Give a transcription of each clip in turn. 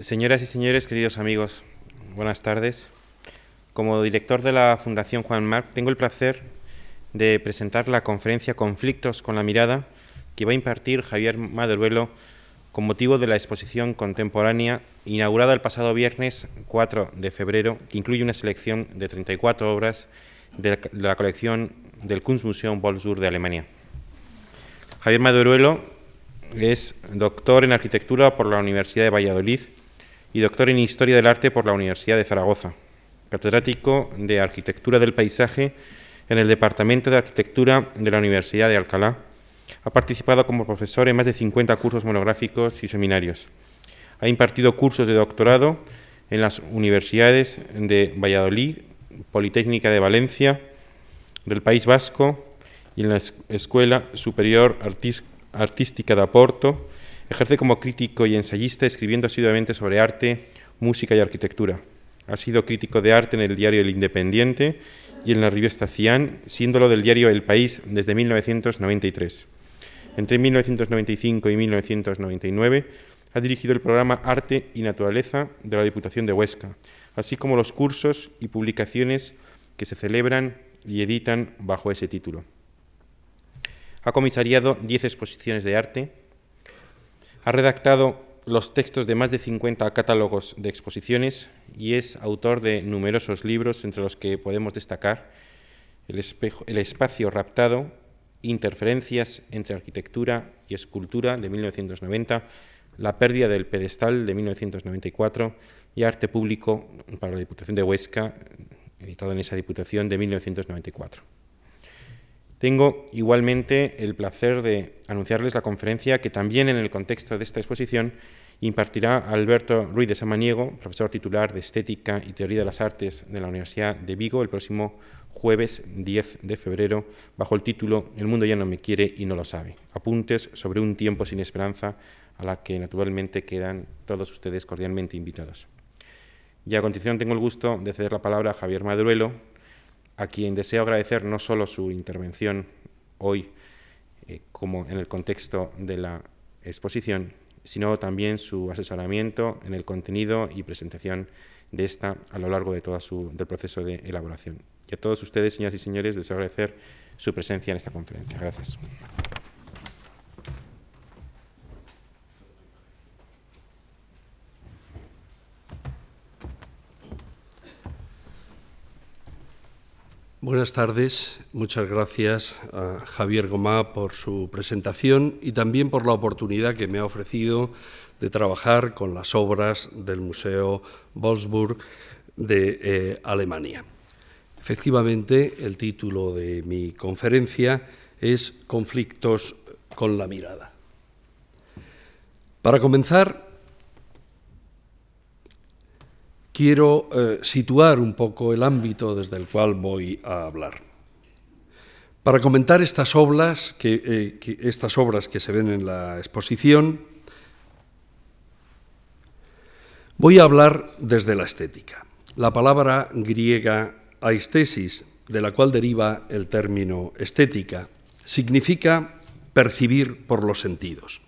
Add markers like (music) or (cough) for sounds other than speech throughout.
Señoras y señores, queridos amigos, buenas tardes. Como director de la Fundación Juan Marc, tengo el placer de presentar la conferencia Conflictos con la mirada que va a impartir Javier Maderuelo con motivo de la exposición contemporánea inaugurada el pasado viernes 4 de febrero, que incluye una selección de 34 obras de la colección del Kunstmuseum Wolfsburg de Alemania. Javier Maderuelo es doctor en arquitectura por la Universidad de Valladolid y doctor en Historia del Arte por la Universidad de Zaragoza, catedrático de Arquitectura del Paisaje en el Departamento de Arquitectura de la Universidad de Alcalá. Ha participado como profesor en más de 50 cursos monográficos y seminarios. Ha impartido cursos de doctorado en las universidades de Valladolid, Politécnica de Valencia, del País Vasco y en la Escuela Superior Artística de Aporto, Ejerce como crítico y ensayista, escribiendo asiduamente sobre arte, música y arquitectura. Ha sido crítico de arte en el diario El Independiente y en la revista Cian, síndolo del diario El País desde 1993. Entre 1995 y 1999 ha dirigido el programa Arte y Naturaleza de la Diputación de Huesca, así como los cursos y publicaciones que se celebran y editan bajo ese título. Ha comisariado 10 exposiciones de arte, ha redactado los textos de más de 50 catálogos de exposiciones y es autor de numerosos libros, entre los que podemos destacar El, espacio raptado, Interferencias entre arquitectura y escultura de 1990, La pérdida del pedestal de 1994 y Arte público para la Diputación de Huesca, editado en esa Diputación de 1994. Tengo igualmente el placer de anunciarles la conferencia que también en el contexto de esta exposición impartirá Alberto Ruiz de Samaniego, profesor titular de Estética y Teoría de las Artes de la Universidad de Vigo, el próximo jueves 10 de febrero, bajo el título El mundo ya no me quiere y no lo sabe. Apuntes sobre un tiempo sin esperanza a la que naturalmente quedan todos ustedes cordialmente invitados. Y a continuación tengo el gusto de ceder la palabra a Javier Maduruelo, a quien deseo agradecer no solo su intervención hoy, eh, como en el contexto de la exposición, sino también su asesoramiento en el contenido y presentación de esta a lo largo de todo su, del proceso de elaboración. Y a todos ustedes, señoras y señores, deseo agradecer su presencia en esta conferencia. Gracias. Buenas tardes, muchas gracias a Javier Gomá por su presentación y también por la oportunidad que me ha ofrecido de trabajar con las obras del Museo Wolfsburg de eh, Alemania. Efectivamente, el título de mi conferencia es Conflictos con la mirada. Para comenzar, quiero eh, situar un poco el ámbito desde el cual voy a hablar. Para comentar estas obras que, eh, estas obras que se ven en la exposición, voy a hablar desde la estética. La palabra griega aistesis, de la cual deriva el término estética, significa percibir por los sentidos.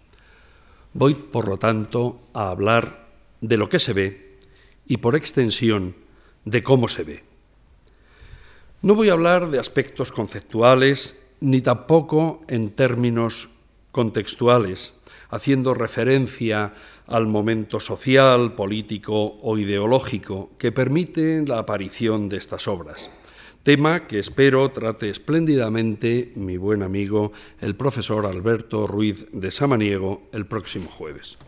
Voy, por lo tanto, a hablar de lo que se ve y por extensión de cómo se ve. No voy a hablar de aspectos conceptuales ni tampoco en términos contextuales, haciendo referencia al momento social, político o ideológico que permite la aparición de estas obras, tema que espero trate espléndidamente mi buen amigo el profesor Alberto Ruiz de Samaniego el próximo jueves.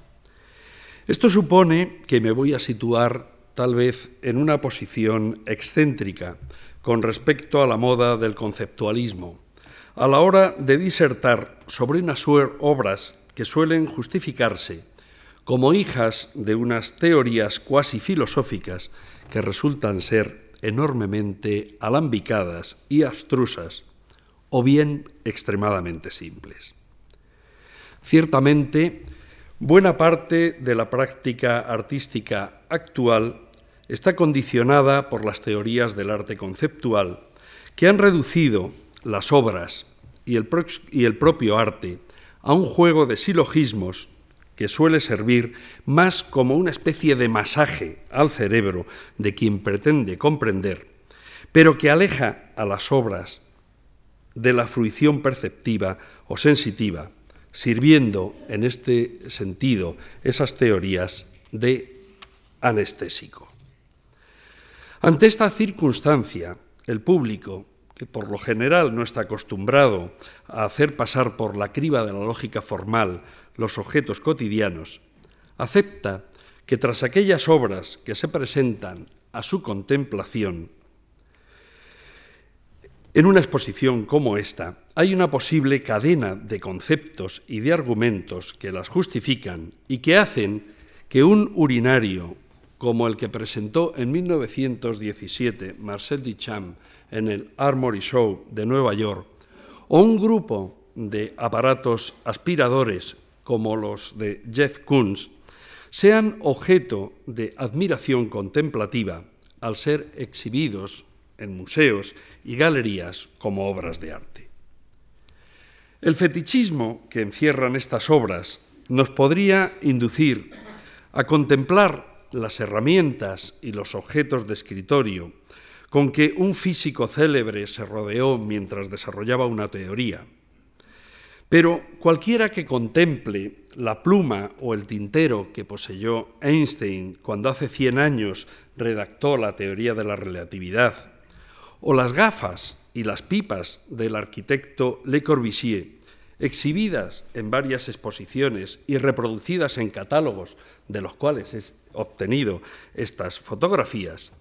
Esto supone que me voy a situar tal vez en una posición excéntrica con respecto a la moda del conceptualismo, a la hora de disertar sobre unas obras que suelen justificarse como hijas de unas teorías cuasi filosóficas que resultan ser enormemente alambicadas y abstrusas, o bien extremadamente simples. Ciertamente, Buena parte de la práctica artística actual está condicionada por las teorías del arte conceptual, que han reducido las obras y el, propio arte a un juego de silogismos que suele servir más como una especie de masaje al cerebro de quien pretende comprender, pero que aleja a las obras de la fruición perceptiva o sensitiva, sirviendo en este sentido esas teorías de anestésico. Ante esta circunstancia, el público, que por lo general no está acostumbrado a hacer pasar por la criba de la lógica formal los objetos cotidianos, acepta que tras aquellas obras que se presentan a su contemplación, en una exposición como esta, hay una posible cadena de conceptos y de argumentos que las justifican y que hacen que un urinario como el que presentó en 1917 Marcel Duchamp en el Armory Show de Nueva York, o un grupo de aparatos aspiradores como los de Jeff Koons, sean objeto de admiración contemplativa al ser exhibidos en museos y galerías como obras de arte. El fetichismo que encierran estas obras nos podría inducir a contemplar las herramientas y los objetos de escritorio con que un físico célebre se rodeó mientras desarrollaba una teoría. Pero cualquiera que contemple la pluma o el tintero que poseyó Einstein cuando hace 100 años redactó la teoría de la relatividad, o las gafas y las pipas del arquitecto Le Corbusier, exhibidas en varias exposiciones y reproducidas en catálogos de los cuales he obtenido estas fotografías,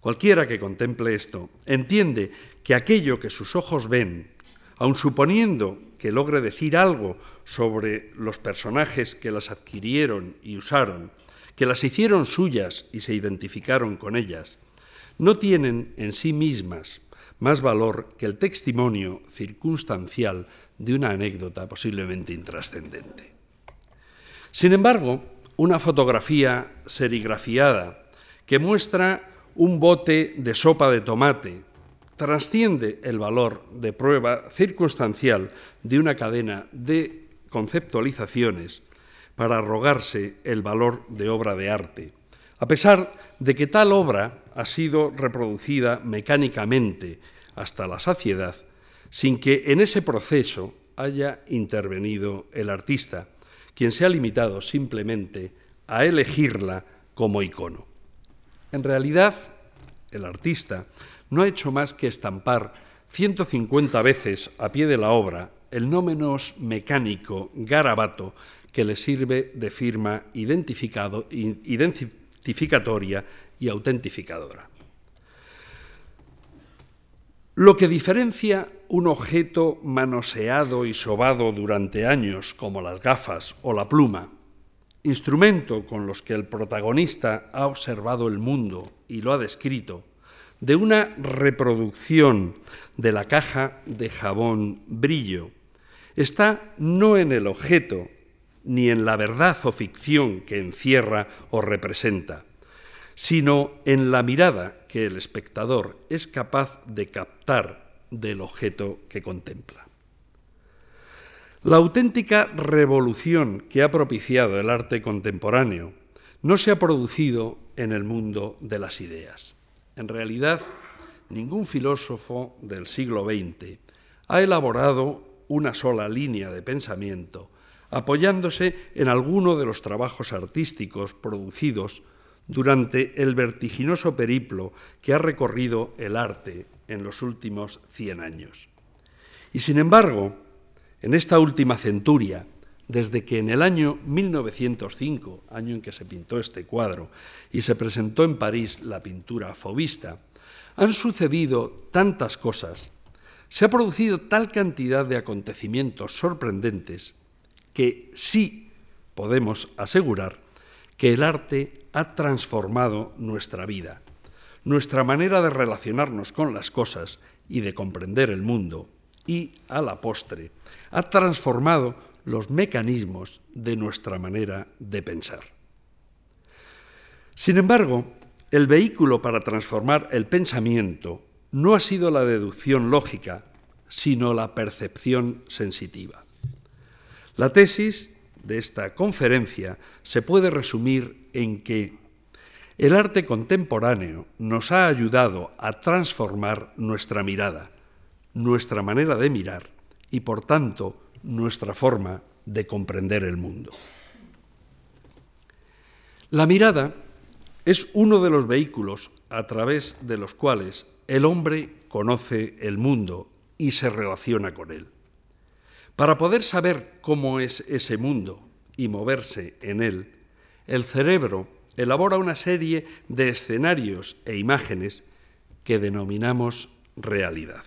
cualquiera que contemple esto entiende que aquello que sus ojos ven, aun suponiendo que logre decir algo sobre los personajes que las adquirieron y usaron, que las hicieron suyas y se identificaron con ellas, no tienen en sí mismas más valor que el testimonio circunstancial de una anécdota posiblemente intrascendente. Sin embargo, una fotografía serigrafiada que muestra un bote de sopa de tomate trasciende el valor de prueba circunstancial de una cadena de conceptualizaciones para arrogarse el valor de obra de arte, a pesar de que tal obra ha sido reproducida mecánicamente hasta la saciedad sin que en ese proceso haya intervenido el artista, quien se ha limitado simplemente a elegirla como icono. En realidad, el artista no ha hecho más que estampar 150 veces a pie de la obra el no menos mecánico garabato que le sirve de firma y autentificadora. Lo que diferencia un objeto manoseado y sobado durante años, como las gafas o la pluma, instrumento con los que el protagonista ha observado el mundo y lo ha descrito, de una reproducción de la caja de jabón brillo, está no en el objeto, ni en la verdad o ficción que encierra o representa, sino en la mirada que el espectador es capaz de captar del objeto que contempla. La auténtica revolución que ha propiciado el arte contemporáneo no se ha producido en el mundo de las ideas. En realidad, ningún filósofo del siglo XX ha elaborado una sola línea de pensamiento apoyándose en alguno de los trabajos artísticos producidos durante el vertiginoso periplo que ha recorrido el arte en los últimos 100 años. Y sin embargo, en esta última centuria, desde que en el año 1905, año en que se pintó este cuadro, y se presentó en París la pintura fobista, han sucedido tantas cosas, se ha producido tal cantidad de acontecimientos sorprendentes, que sí podemos asegurar que el arte ha transformado nuestra vida, nuestra manera de relacionarnos con las cosas y de comprender el mundo, y, a la postre, ha transformado los mecanismos de nuestra manera de pensar. Sin embargo, el vehículo para transformar el pensamiento no ha sido la deducción lógica, sino la percepción sensitiva. La tesis de esta conferencia se puede resumir en que el arte contemporáneo nos ha ayudado a transformar nuestra mirada, nuestra manera de mirar y por tanto nuestra forma de comprender el mundo. La mirada es uno de los vehículos a través de los cuales el hombre conoce el mundo y se relaciona con él. Para poder saber cómo es ese mundo y moverse en él, el cerebro elabora una serie de escenarios e imágenes que denominamos realidad.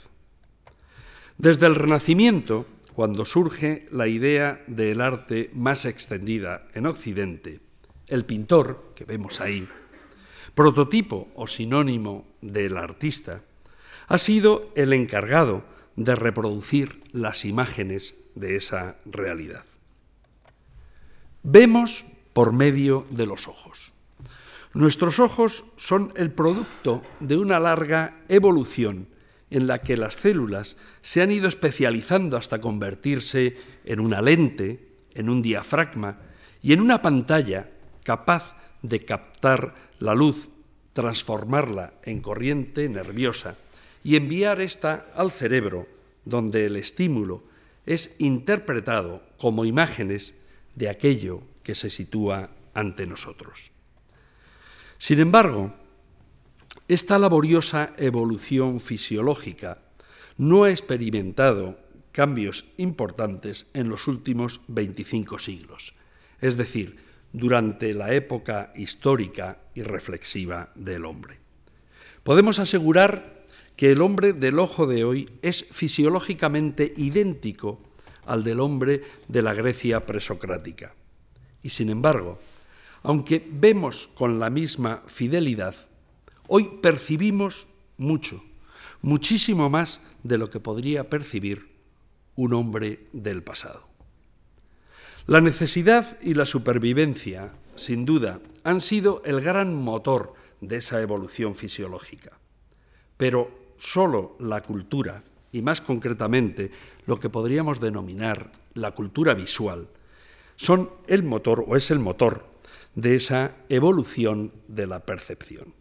Desde el Renacimiento, cuando surge la idea del arte más extendida en Occidente, el pintor, que vemos ahí, prototipo o sinónimo del artista, ha sido el encargado de reproducir las imágenes de esa realidad. Vemos por medio de los ojos. Nuestros ojos son el producto de una larga evolución en la que las células se han ido especializando hasta convertirse en una lente, en un diafragma y en una pantalla capaz de captar la luz, transformarla en corriente nerviosa y enviar esta al cerebro, donde el estímulo es interpretado como imágenes de aquello que se sitúa ante nosotros. Sin embargo, esta laboriosa evolución fisiológica no ha experimentado cambios importantes en los últimos 25 siglos, es decir, durante la época histórica y reflexiva del hombre. Podemos asegurar que el hombre del ojo de hoy es fisiológicamente idéntico al del hombre de la Grecia presocrática. Y sin embargo, aunque vemos con la misma fidelidad, hoy percibimos mucho, muchísimo más de lo que podría percibir un hombre del pasado. La necesidad y la supervivencia, sin duda, han sido el gran motor de esa evolución fisiológica. Pero solo la cultura, y más concretamente lo que podríamos denominar la cultura visual, son el motor o es el motor de esa evolución de la percepción.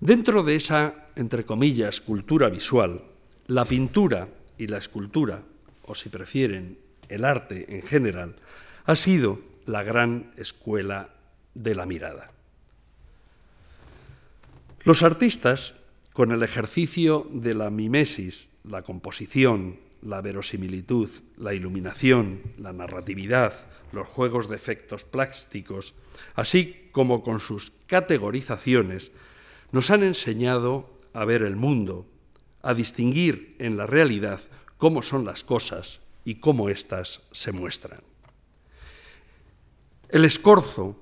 Dentro de esa, entre comillas, cultura visual, la pintura y la escultura, o si prefieren, el arte en general, ha sido la gran escuela de la mirada. Los artistas, con el ejercicio de la mimesis, la composición, la verosimilitud, la iluminación, la narratividad, los juegos de efectos plásticos, así como con sus categorizaciones, nos han enseñado a ver el mundo, a distinguir en la realidad cómo son las cosas y cómo éstas se muestran. El escorzo,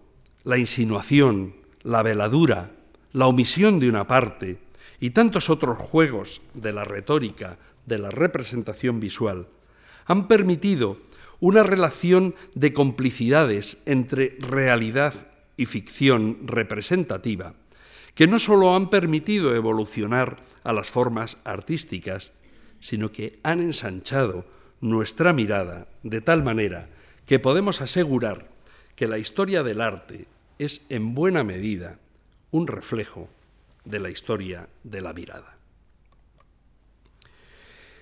la insinuación, la veladura, la omisión de una parte y tantos otros juegos de la retórica, de la representación visual, han permitido una relación de complicidades entre realidad y ficción representativa, que no solo han permitido evolucionar a las formas artísticas, sino que han ensanchado nuestra mirada de tal manera que podemos asegurar que la historia del arte es en buena medida un reflejo de la historia de la mirada.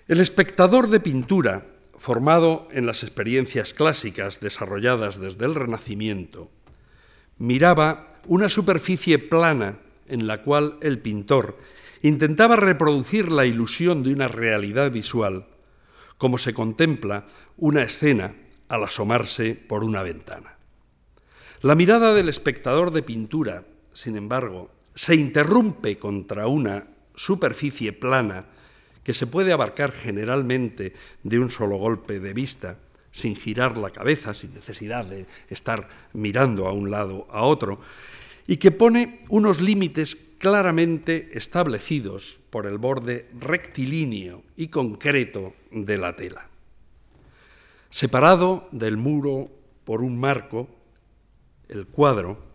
El espectador de pintura formado en las experiencias clásicas desarrolladas desde el Renacimiento, miraba una superficie plana en la cual el pintor intentaba reproducir la ilusión de una realidad visual, como se contempla una escena al asomarse por una ventana. La mirada del espectador de pintura, sin embargo, se interrumpe contra una superficie plana que se puede abarcar generalmente de un solo golpe de vista, sin girar la cabeza, sin necesidad de estar mirando a un lado a otro, y que pone unos límites claramente establecidos por el borde rectilíneo y concreto de la tela. Separado del muro por un marco, el cuadro,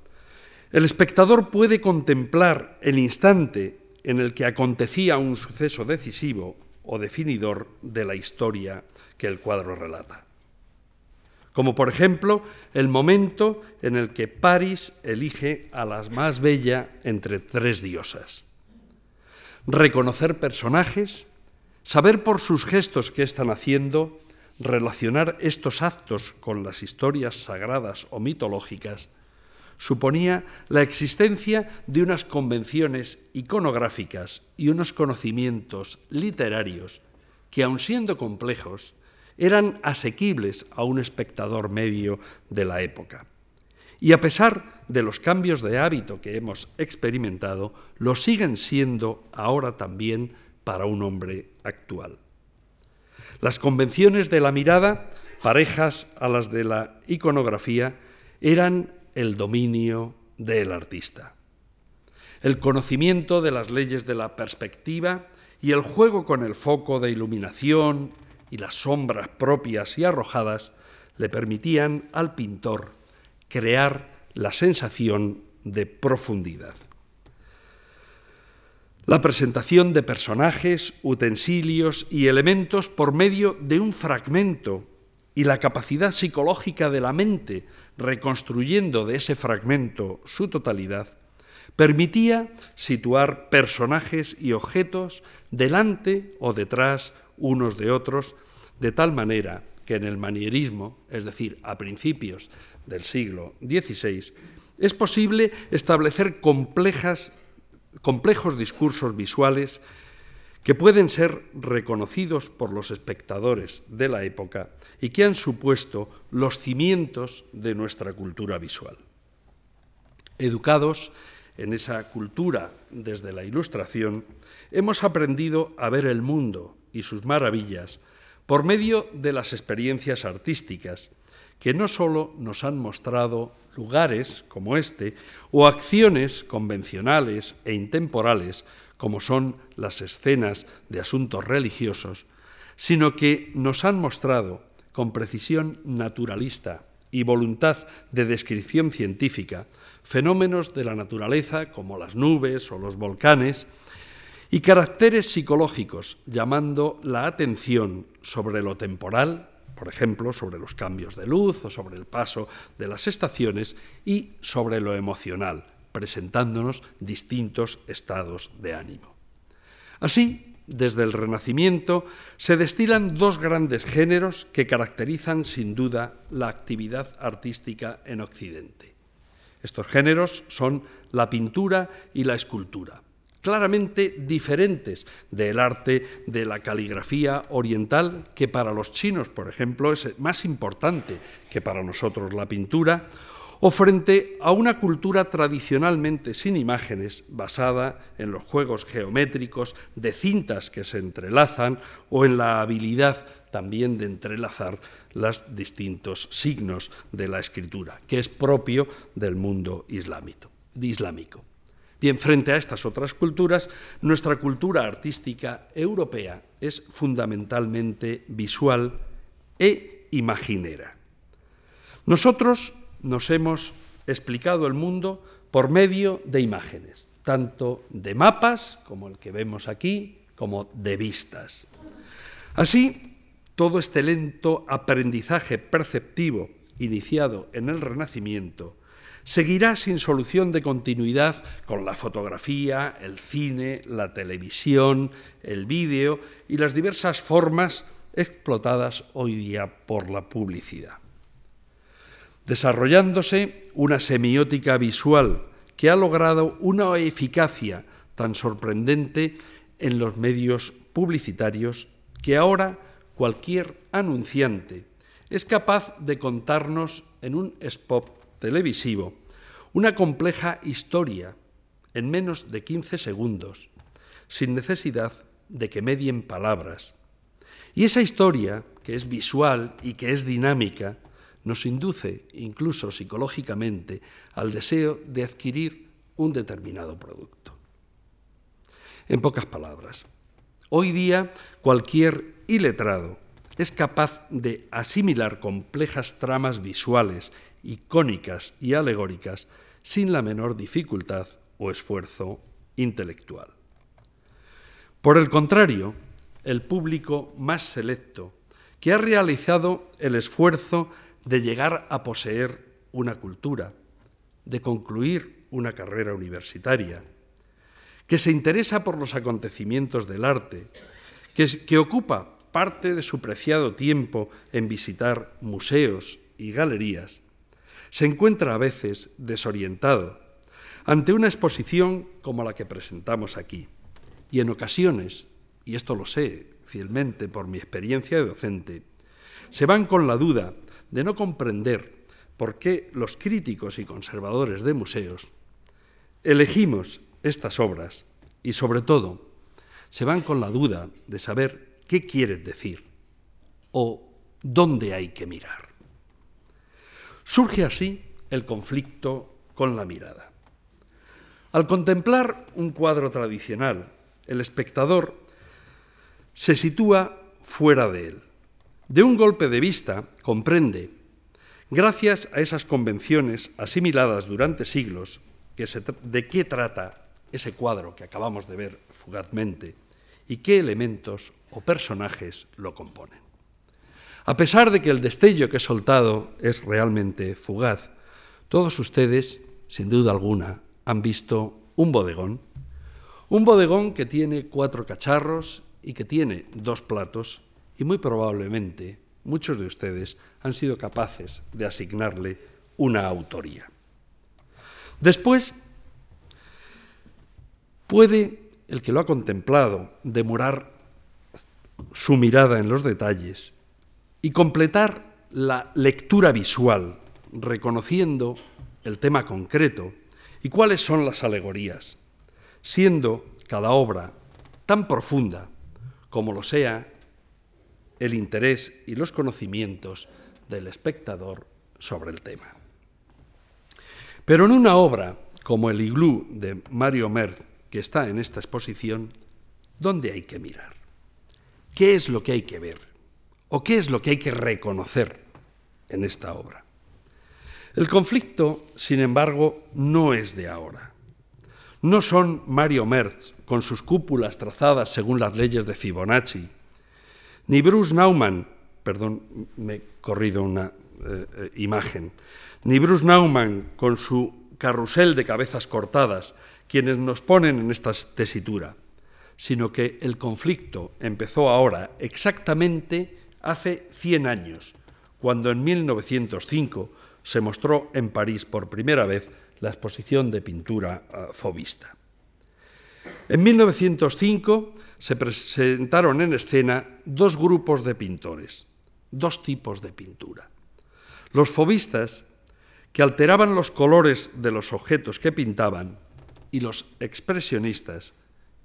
el espectador puede contemplar el instante en el que acontecía un suceso decisivo o definidor de la historia que el cuadro relata. como por ejemplo el momento en el que París elige a la más bella entre tres diosas. Reconocer personajes, saber por sus gestos qué están haciendo, relacionar estos actos con las historias sagradas o mitológicas, suponía la existencia de unas convenciones iconográficas y unos conocimientos literarios que, aun siendo complejos, eran asequibles a un espectador medio de la época. Y a pesar de los cambios de hábito que hemos experimentado, lo siguen siendo ahora también para un hombre actual. Las convenciones de la mirada, parejas a las de la iconografía, eran el dominio del artista. El conocimiento de las leyes de la perspectiva y el juego con el foco de iluminación y las sombras propias y arrojadas le permitían al pintor crear la sensación de profundidad. La presentación de personajes, utensilios y elementos por medio de un fragmento y la capacidad psicológica de la mente reconstruyendo de ese fragmento su totalidad, permitía situar personajes y objetos delante o detrás unos de otros, de tal manera que en el manierismo, es decir, a principios del siglo XVI, es posible establecer complejos discursos visuales que pueden ser reconocidos por los espectadores de la época y que han supuesto los cimientos de nuestra cultura visual. Educados en esa cultura desde la Ilustración, hemos aprendido a ver el mundo y sus maravillas por medio de las experiencias artísticas, que no sólo nos han mostrado lugares como este o acciones convencionales e intemporales, como son las escenas de asuntos religiosos, sino que nos han mostrado con precisión naturalista y voluntad de descripción científica fenómenos de la naturaleza como las nubes o los volcanes, y caracteres psicológicos, llamando la atención sobre lo temporal, por ejemplo, sobre los cambios de luz o sobre el paso de las estaciones, y sobre lo emocional, presentándonos distintos estados de ánimo. Así, desde el Renacimiento se destilan dos grandes géneros que caracterizan sin duda la actividad artística en Occidente. Estos géneros son la pintura y la escultura claramente diferentes del arte de la caligrafía oriental, que para los chinos, por ejemplo, es más importante que para nosotros la pintura, o frente a una cultura tradicionalmente sin imágenes, basada en los juegos geométricos de cintas que se entrelazan o en la habilidad también de entrelazar los distintos signos de la escritura, que es propio del mundo islámico. Bien, frente a estas otras culturas, nuestra cultura artística europea es fundamentalmente visual e imaginera. Nosotros nos hemos explicado el mundo por medio de imágenes, tanto de mapas, como el que vemos aquí, como de vistas. Así, todo este lento aprendizaje perceptivo iniciado en el Renacimiento seguirá sin solución de continuidad con la fotografía, el cine, la televisión, el vídeo y las diversas formas explotadas hoy día por la publicidad. Desarrollándose una semiótica visual que ha logrado una eficacia tan sorprendente en los medios publicitarios que ahora cualquier anunciante es capaz de contarnos en un spot televisivo una compleja historia en menos de 15 segundos, sin necesidad de que medien palabras. Y esa historia, que es visual y que es dinámica, nos induce, incluso psicológicamente, al deseo de adquirir un determinado producto. En pocas palabras, hoy día cualquier iletrado es capaz de asimilar complejas tramas visuales icónicas y alegóricas sin la menor dificultad o esfuerzo intelectual. Por el contrario, el público más selecto, que ha realizado el esfuerzo de llegar a poseer una cultura, de concluir una carrera universitaria, que se interesa por los acontecimientos del arte, que, que ocupa parte de su preciado tiempo en visitar museos y galerías, se encuentra a veces desorientado ante una exposición como la que presentamos aquí. Y en ocasiones, y esto lo sé fielmente por mi experiencia de docente, se van con la duda de no comprender por qué los críticos y conservadores de museos elegimos estas obras y sobre todo se van con la duda de saber qué quieren decir o dónde hay que mirar. Surge así el conflicto con la mirada. Al contemplar un cuadro tradicional, el espectador se sitúa fuera de él. De un golpe de vista comprende, gracias a esas convenciones asimiladas durante siglos, de qué trata ese cuadro que acabamos de ver fugazmente y qué elementos o personajes lo componen. A pesar de que el destello que he soltado es realmente fugaz, todos ustedes, sin duda alguna, han visto un bodegón. Un bodegón que tiene cuatro cacharros y que tiene dos platos y muy probablemente muchos de ustedes han sido capaces de asignarle una autoría. Después, puede el que lo ha contemplado demorar su mirada en los detalles y completar la lectura visual, reconociendo el tema concreto y cuáles son las alegorías, siendo cada obra tan profunda como lo sea el interés y los conocimientos del espectador sobre el tema. Pero en una obra como el iglú de Mario Merz, que está en esta exposición, ¿dónde hay que mirar? ¿Qué es lo que hay que ver? ¿O qué es lo que hay que reconocer en esta obra? El conflicto, sin embargo, no es de ahora. No son Mario Merz, con sus cúpulas trazadas según las leyes de Fibonacci, ni Bruce Nauman, perdón, me he corrido una eh, eh, imagen, ni Bruce Nauman con su carrusel de cabezas cortadas, quienes nos ponen en esta tesitura, sino que el conflicto empezó ahora exactamente hace 100 años, cuando en 1905 se mostró en París por primera vez la exposición de pintura uh, fobista. En 1905 se presentaron en escena dos grupos de pintores, dos tipos de pintura. Los fobistas, que alteraban los colores de los objetos que pintaban, y los expresionistas,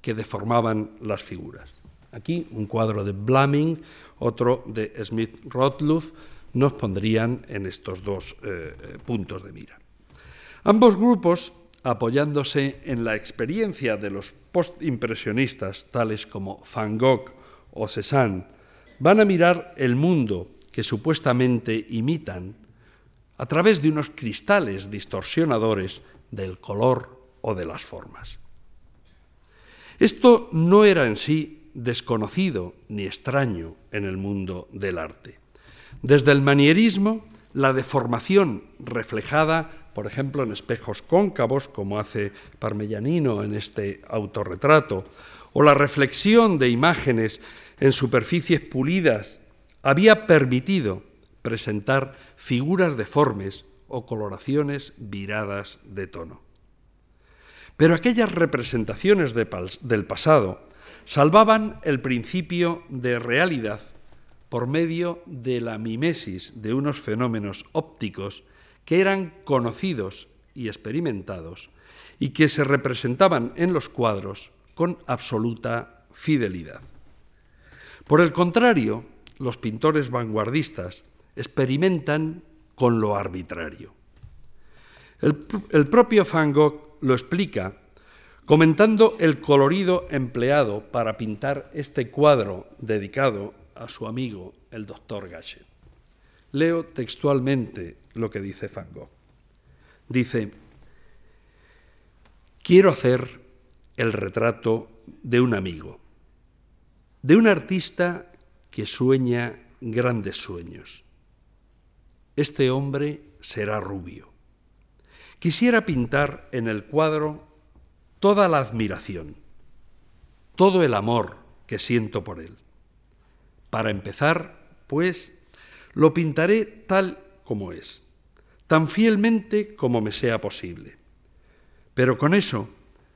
que deformaban las figuras. Aquí un cuadro de Blaming, otro de Smith Rothluff, nos pondrían en estos dos eh, puntos de mira. Ambos grupos, apoyándose en la experiencia de los postimpresionistas tales como Van Gogh o Cézanne, van a mirar el mundo que supuestamente imitan a través de unos cristales distorsionadores del color o de las formas. Esto no era en sí desconocido ni extraño en el mundo del arte. Desde el manierismo, la deformación reflejada, por ejemplo, en espejos cóncavos, como hace Parmellanino en este autorretrato, o la reflexión de imágenes en superficies pulidas, había permitido presentar figuras deformes o coloraciones viradas de tono. Pero aquellas representaciones del pasado salvaban el principio de realidad por medio de la mimesis de unos fenómenos ópticos que eran conocidos y experimentados y que se representaban en los cuadros con absoluta fidelidad. Por el contrario, los pintores vanguardistas experimentan con lo arbitrario. El, propio Van Gogh lo explica comentando el colorido empleado para pintar este cuadro dedicado a su amigo el doctor Gachet. Leo textualmente lo que dice Van Gogh. Dice, quiero hacer el retrato de un amigo, de un artista que sueña grandes sueños. este hombre será rubio. Quisiera pintar en el cuadro toda la admiración, todo el amor que siento por él. Para empezar, pues, lo pintaré tal como es, tan fielmente como me sea posible. Pero con eso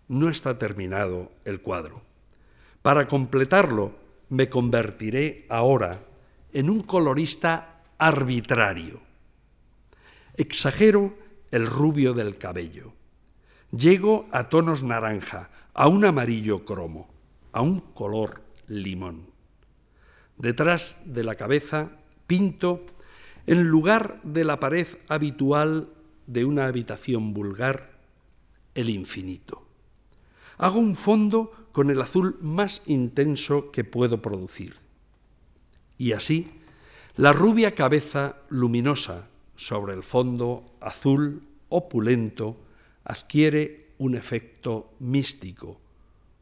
no está terminado el cuadro. Para completarlo, me convertiré ahora en un colorista arbitrario. Exagero el rubio del cabello. Llego a tonos naranja, a un amarillo cromo, a un color limón. Detrás de la cabeza pinto, en lugar de la pared habitual de una habitación vulgar, el infinito. Hago un fondo con el azul más intenso que puedo producir. Y así, la rubia cabeza luminosa sobre el fondo azul opulento adquiere un efecto místico,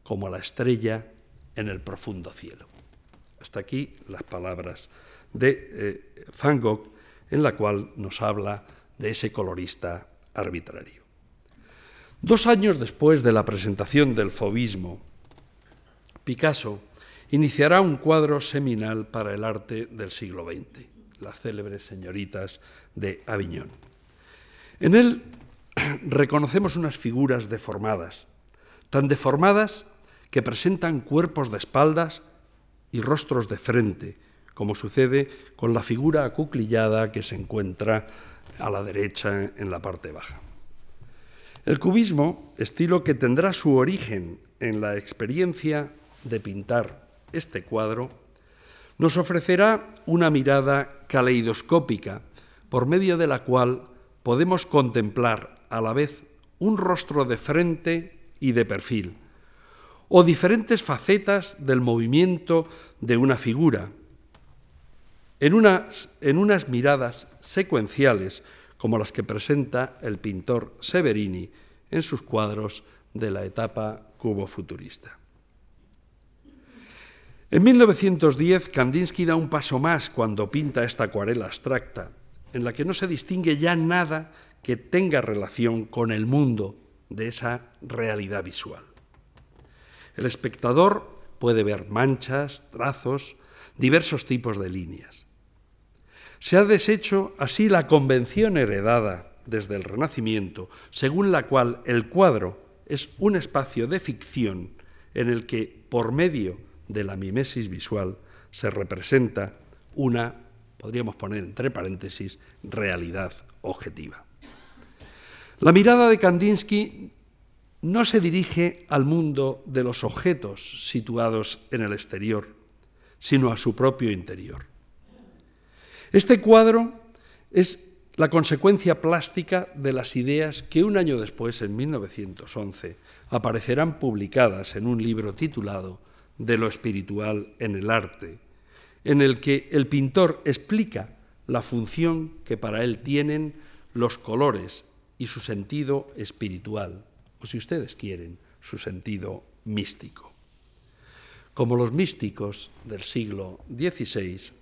como la estrella en el profundo cielo. Hasta aquí las palabras de eh, Van Gogh, en la cual nos habla de ese colorista arbitrario. Dos años después de la presentación del fobismo, Picasso iniciará un cuadro seminal para el arte del siglo XX, las célebres señoritas de Aviñón. En él (clears throat) reconocemos unas figuras deformadas, tan deformadas que presentan cuerpos de espaldas y rostros de frente, como sucede con la figura acuclillada que se encuentra a la derecha en la parte baja. El cubismo, estilo que tendrá su origen en la experiencia de pintar este cuadro, nos ofrecerá una mirada caleidoscópica por medio de la cual podemos contemplar a la vez un rostro de frente y de perfil, o diferentes facetas del movimiento de una figura, en unas, en unas miradas secuenciales como las que presenta el pintor Severini en sus cuadros de la etapa cubo-futurista. En 1910, Kandinsky da un paso más cuando pinta esta acuarela abstracta, en la que no se distingue ya nada que tenga relación con el mundo de esa realidad visual. El espectador puede ver manchas, trazos, diversos tipos de líneas. Se ha deshecho así la convención heredada desde el Renacimiento, según la cual el cuadro es un espacio de ficción en el que, por medio de la mimesis visual, se representa una, podríamos poner entre paréntesis, realidad objetiva. La mirada de Kandinsky no se dirige al mundo de los objetos situados en el exterior, sino a su propio interior. Este cuadro es la consecuencia plástica de las ideas que un año después, en 1911, aparecerán publicadas en un libro titulado De lo espiritual en el arte, en el que el pintor explica la función que para él tienen los colores y su sentido espiritual o si ustedes quieren, su sentido místico. Como los místicos del siglo XVI,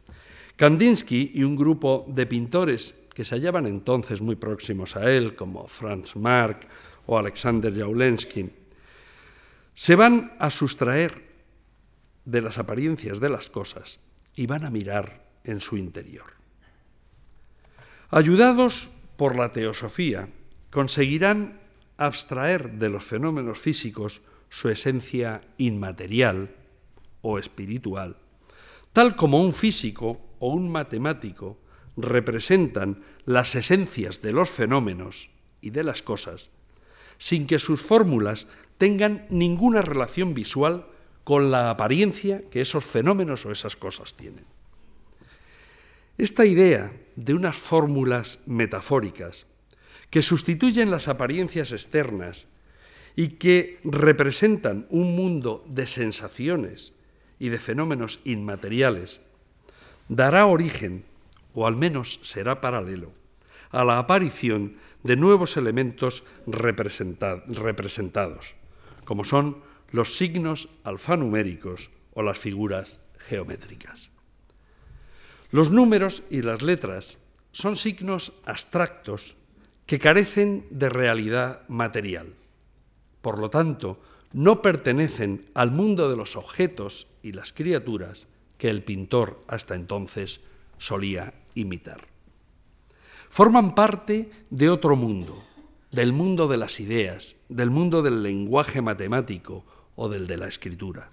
Kandinsky y un grupo de pintores que se hallaban entonces muy próximos a él, como Franz Marc o Alexander Jaulensky, se van a sustraer de las apariencias de las cosas y van a mirar en su interior. Ayudados por la teosofía, conseguirán abstraer de los fenómenos físicos su esencia inmaterial o espiritual, tal como un físico o un matemático representan las esencias de los fenómenos y de las cosas, sin que sus fórmulas tengan ninguna relación visual con la apariencia que esos fenómenos o esas cosas tienen. Esta idea de unas fórmulas metafóricas que sustituyen las apariencias externas y que representan un mundo de sensaciones y de fenómenos inmateriales, dará origen, o al menos será paralelo, a la aparición de nuevos elementos representados, como son los signos alfanuméricos o las figuras geométricas. Los números y las letras son signos abstractos que carecen de realidad material. Por lo tanto, no pertenecen al mundo de los objetos y las criaturas que el pintor hasta entonces solía imitar. Forman parte de otro mundo, del mundo de las ideas, del mundo del lenguaje matemático o del de la escritura.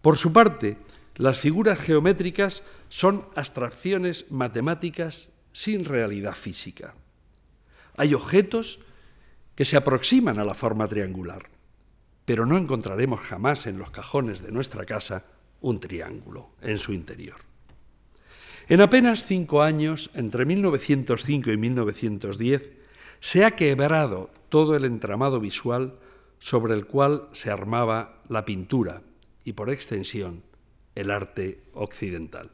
Por su parte, las figuras geométricas son abstracciones matemáticas sin realidad física. Hay objetos que se aproximan a la forma triangular, pero no encontraremos jamás en los cajones de nuestra casa un triángulo en su interior. En apenas cinco años, entre 1905 y 1910, se ha quebrado todo el entramado visual sobre el cual se armaba la pintura y, por extensión, el arte occidental.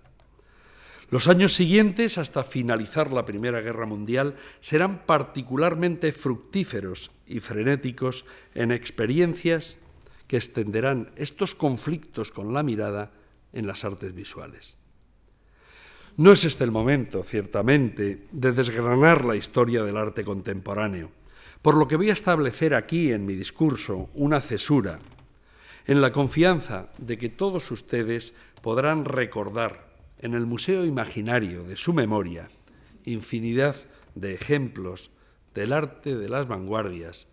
Los años siguientes, hasta finalizar la Primera Guerra Mundial, serán particularmente fructíferos y frenéticos en experiencias que extenderán estos conflictos con la mirada en las artes visuales. No es este el momento, ciertamente, de desgranar la historia del arte contemporáneo, por lo que voy a establecer aquí en mi discurso una cesura, en la confianza de que todos ustedes podrán recordar en el museo imaginario de su memoria infinidad de ejemplos del arte de las vanguardias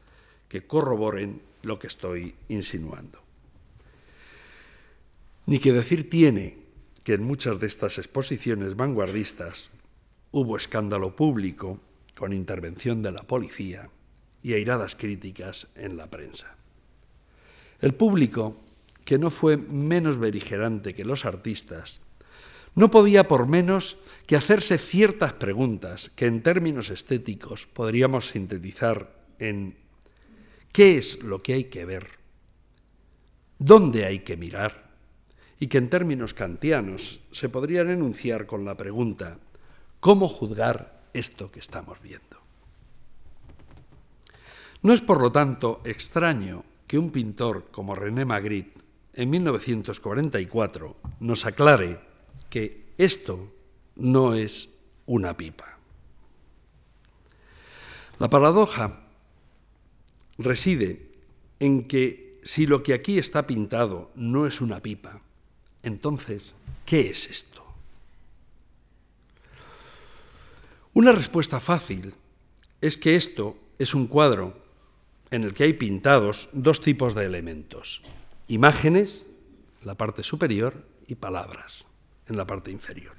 que corroboren lo que estoy insinuando. Ni que decir tiene que en muchas de estas exposiciones vanguardistas hubo escándalo público con intervención de la policía y airadas críticas en la prensa. El público, que no fue menos beligerante que los artistas, no podía por menos que hacerse ciertas preguntas que en términos estéticos podríamos sintetizar en ¿qué es lo que hay que ver? ¿Dónde hay que mirar? Y que en términos kantianos se podrían enunciar con la pregunta ¿cómo juzgar esto que estamos viendo? No es por lo tanto extraño que un pintor como René Magritte en 1944 nos aclare que esto no es una pipa. La paradoja reside en que si lo que aquí está pintado no es una pipa, entonces, ¿qué es esto? Una respuesta fácil es que esto es un cuadro en el que hay pintados dos tipos de elementos, imágenes, la parte superior, y palabras en la parte inferior.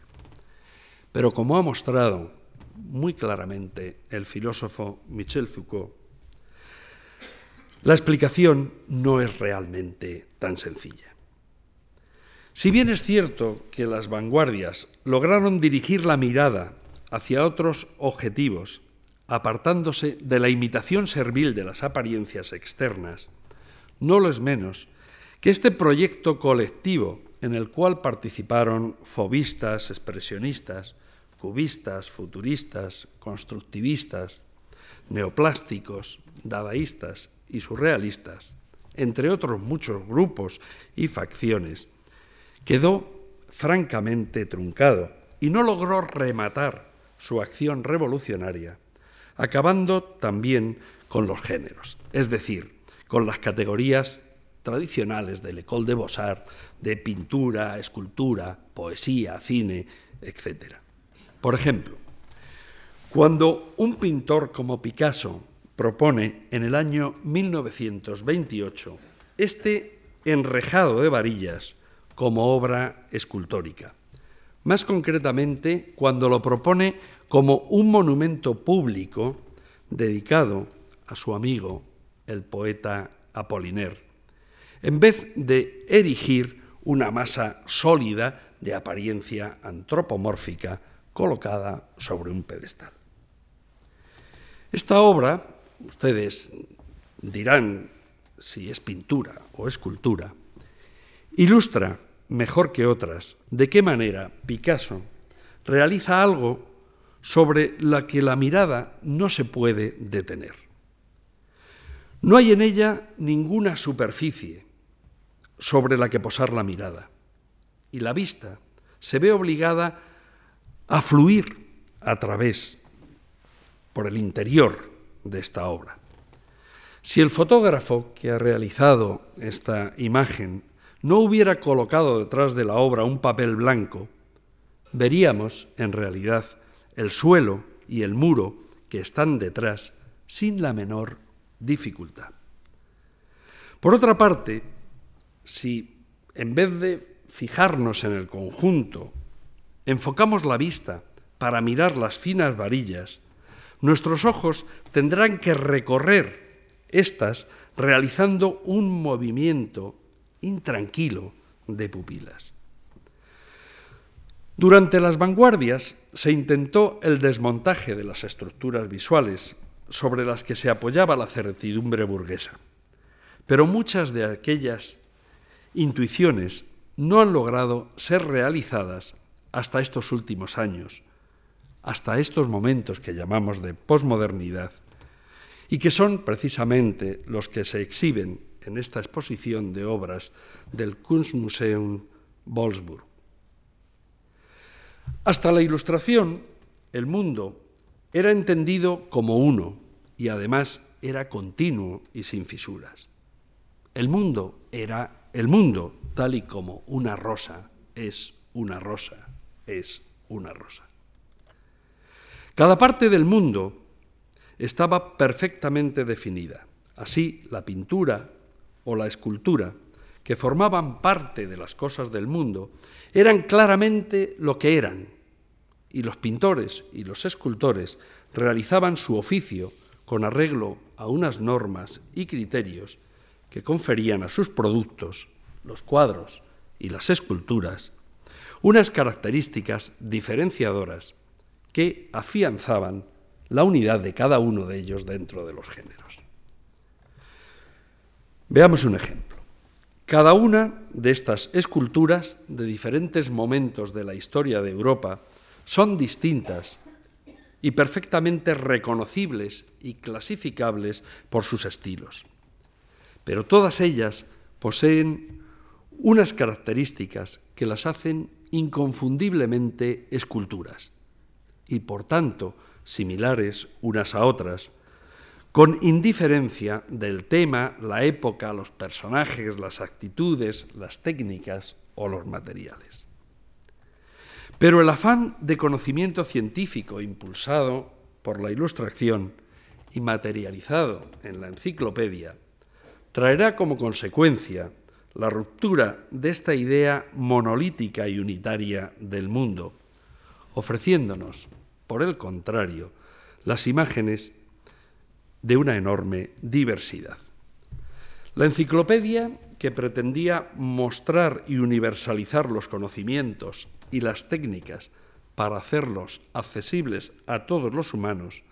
Pero como ha mostrado muy claramente el filósofo Michel Foucault, la explicación no es realmente tan sencilla. Si bien es cierto que las vanguardias lograron dirigir la mirada hacia otros objetivos, apartándose de la imitación servil de las apariencias externas, no lo es menos que este proyecto colectivo en el cual participaron fobistas, expresionistas, cubistas, futuristas, constructivistas, neoplásticos, dadaístas y surrealistas, entre otros muchos grupos y facciones, quedó francamente truncado y no logró rematar su acción revolucionaria, acabando también con los géneros, es decir, con las categorías tradicionales del École de Beaux-Arts, de pintura, escultura, poesía, cine, etc. Por ejemplo, cuando un pintor como Picasso propone en el año 1928 este enrejado de varillas como obra escultórica, más concretamente cuando lo propone como un monumento público dedicado a su amigo, el poeta Apollinaire, en vez de erigir una masa sólida de apariencia antropomórfica colocada sobre un pedestal. Esta obra, ustedes dirán si es pintura o escultura, ilustra mejor que otras de qué manera Picasso realiza algo sobre la que la mirada no se puede detener. No hay en ella ninguna superficie, sobre la que posar la mirada. Y la vista se ve obligada a fluir a través, por el interior de esta obra. Si el fotógrafo que ha realizado esta imagen no hubiera colocado detrás de la obra un papel blanco, veríamos en realidad el suelo y el muro que están detrás sin la menor dificultad. Por otra parte, si en vez de fijarnos en el conjunto, enfocamos la vista para mirar las finas varillas, nuestros ojos tendrán que recorrer estas realizando un movimiento intranquilo de pupilas. Durante las vanguardias se intentó el desmontaje de las estructuras visuales sobre las que se apoyaba la certidumbre burguesa, pero muchas de aquellas intuiciones no han logrado ser realizadas hasta estos últimos años, hasta estos momentos que llamamos de posmodernidad, y que son precisamente los que se exhiben en esta exposición de obras del Kunstmuseum Wolfsburg. Hasta la Ilustración, el mundo era entendido como uno y además era continuo y sin fisuras. El mundo era el mundo, tal y como una rosa es una rosa, es una rosa. Cada parte del mundo estaba perfectamente definida. Así, la pintura o la escultura, que formaban parte de las cosas del mundo, eran claramente lo que eran, y los pintores y los escultores realizaban su oficio con arreglo a unas normas y criterios que conferían a sus productos, los cuadros y las esculturas, unas características diferenciadoras que afianzaban la unidad de cada uno de ellos dentro de los géneros. Veamos un ejemplo. Cada una de estas esculturas de diferentes momentos de la historia de Europa son distintas y perfectamente reconocibles y clasificables por sus estilos. Pero todas ellas poseen unas características que las hacen inconfundiblemente esculturas y por tanto similares unas a otras, con indiferencia del tema, la época, los personajes, las actitudes, las técnicas o los materiales. Pero el afán de conocimiento científico impulsado por la ilustración y materializado en la enciclopedia traerá como consecuencia la ruptura de esta idea monolítica y unitaria del mundo, ofreciéndonos, por el contrario, las imágenes de una enorme diversidad. La enciclopedia, que pretendía mostrar y universalizar los conocimientos y las técnicas para hacerlos accesibles a todos los humanos,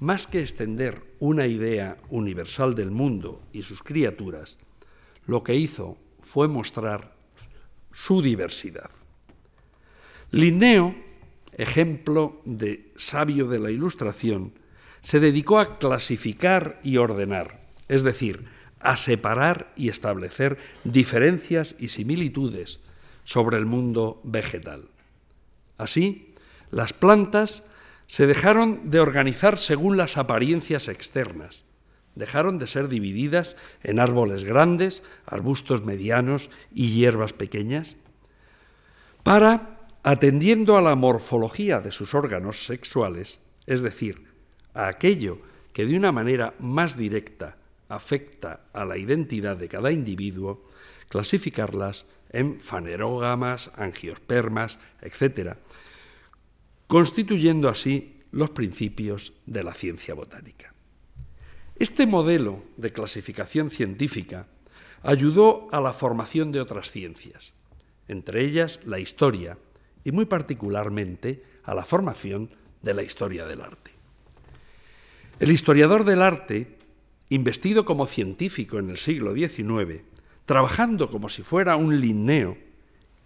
más que extender una idea universal del mundo y sus criaturas, lo que hizo fue mostrar su diversidad. Linneo, ejemplo de sabio de la Ilustración, se dedicó a clasificar y ordenar, es decir, a separar y establecer diferencias y similitudes sobre el mundo vegetal. Así, las plantas se dejaron de organizar según las apariencias externas, dejaron de ser divididas en árboles grandes, arbustos medianos y hierbas pequeñas, para, atendiendo a la morfología de sus órganos sexuales, es decir, a aquello que de una manera más directa afecta a la identidad de cada individuo, clasificarlas en fanerógamas, angiospermas, etc., constituyendo así los principios de la ciencia botánica. Este modelo de clasificación científica ayudó a la formación de otras ciencias, entre ellas la historia y muy particularmente a la formación de la historia del arte. El historiador del arte, investido como científico en el siglo XIX, trabajando como si fuera un linneo,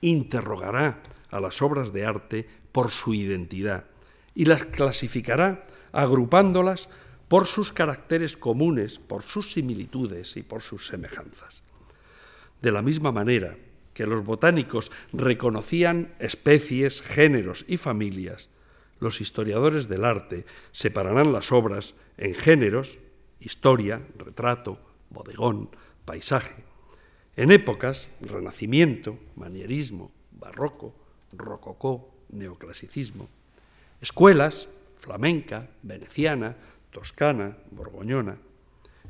interrogará a las obras de arte por su identidad y las clasificará agrupándolas por sus caracteres comunes, por sus similitudes y por sus semejanzas. De la misma manera que los botánicos reconocían especies, géneros y familias, los historiadores del arte separarán las obras en géneros, historia, retrato, bodegón, paisaje, en épocas, renacimiento, manierismo, barroco, rococó, neoclasicismo, escuelas, flamenca, veneciana, toscana, borgoñona,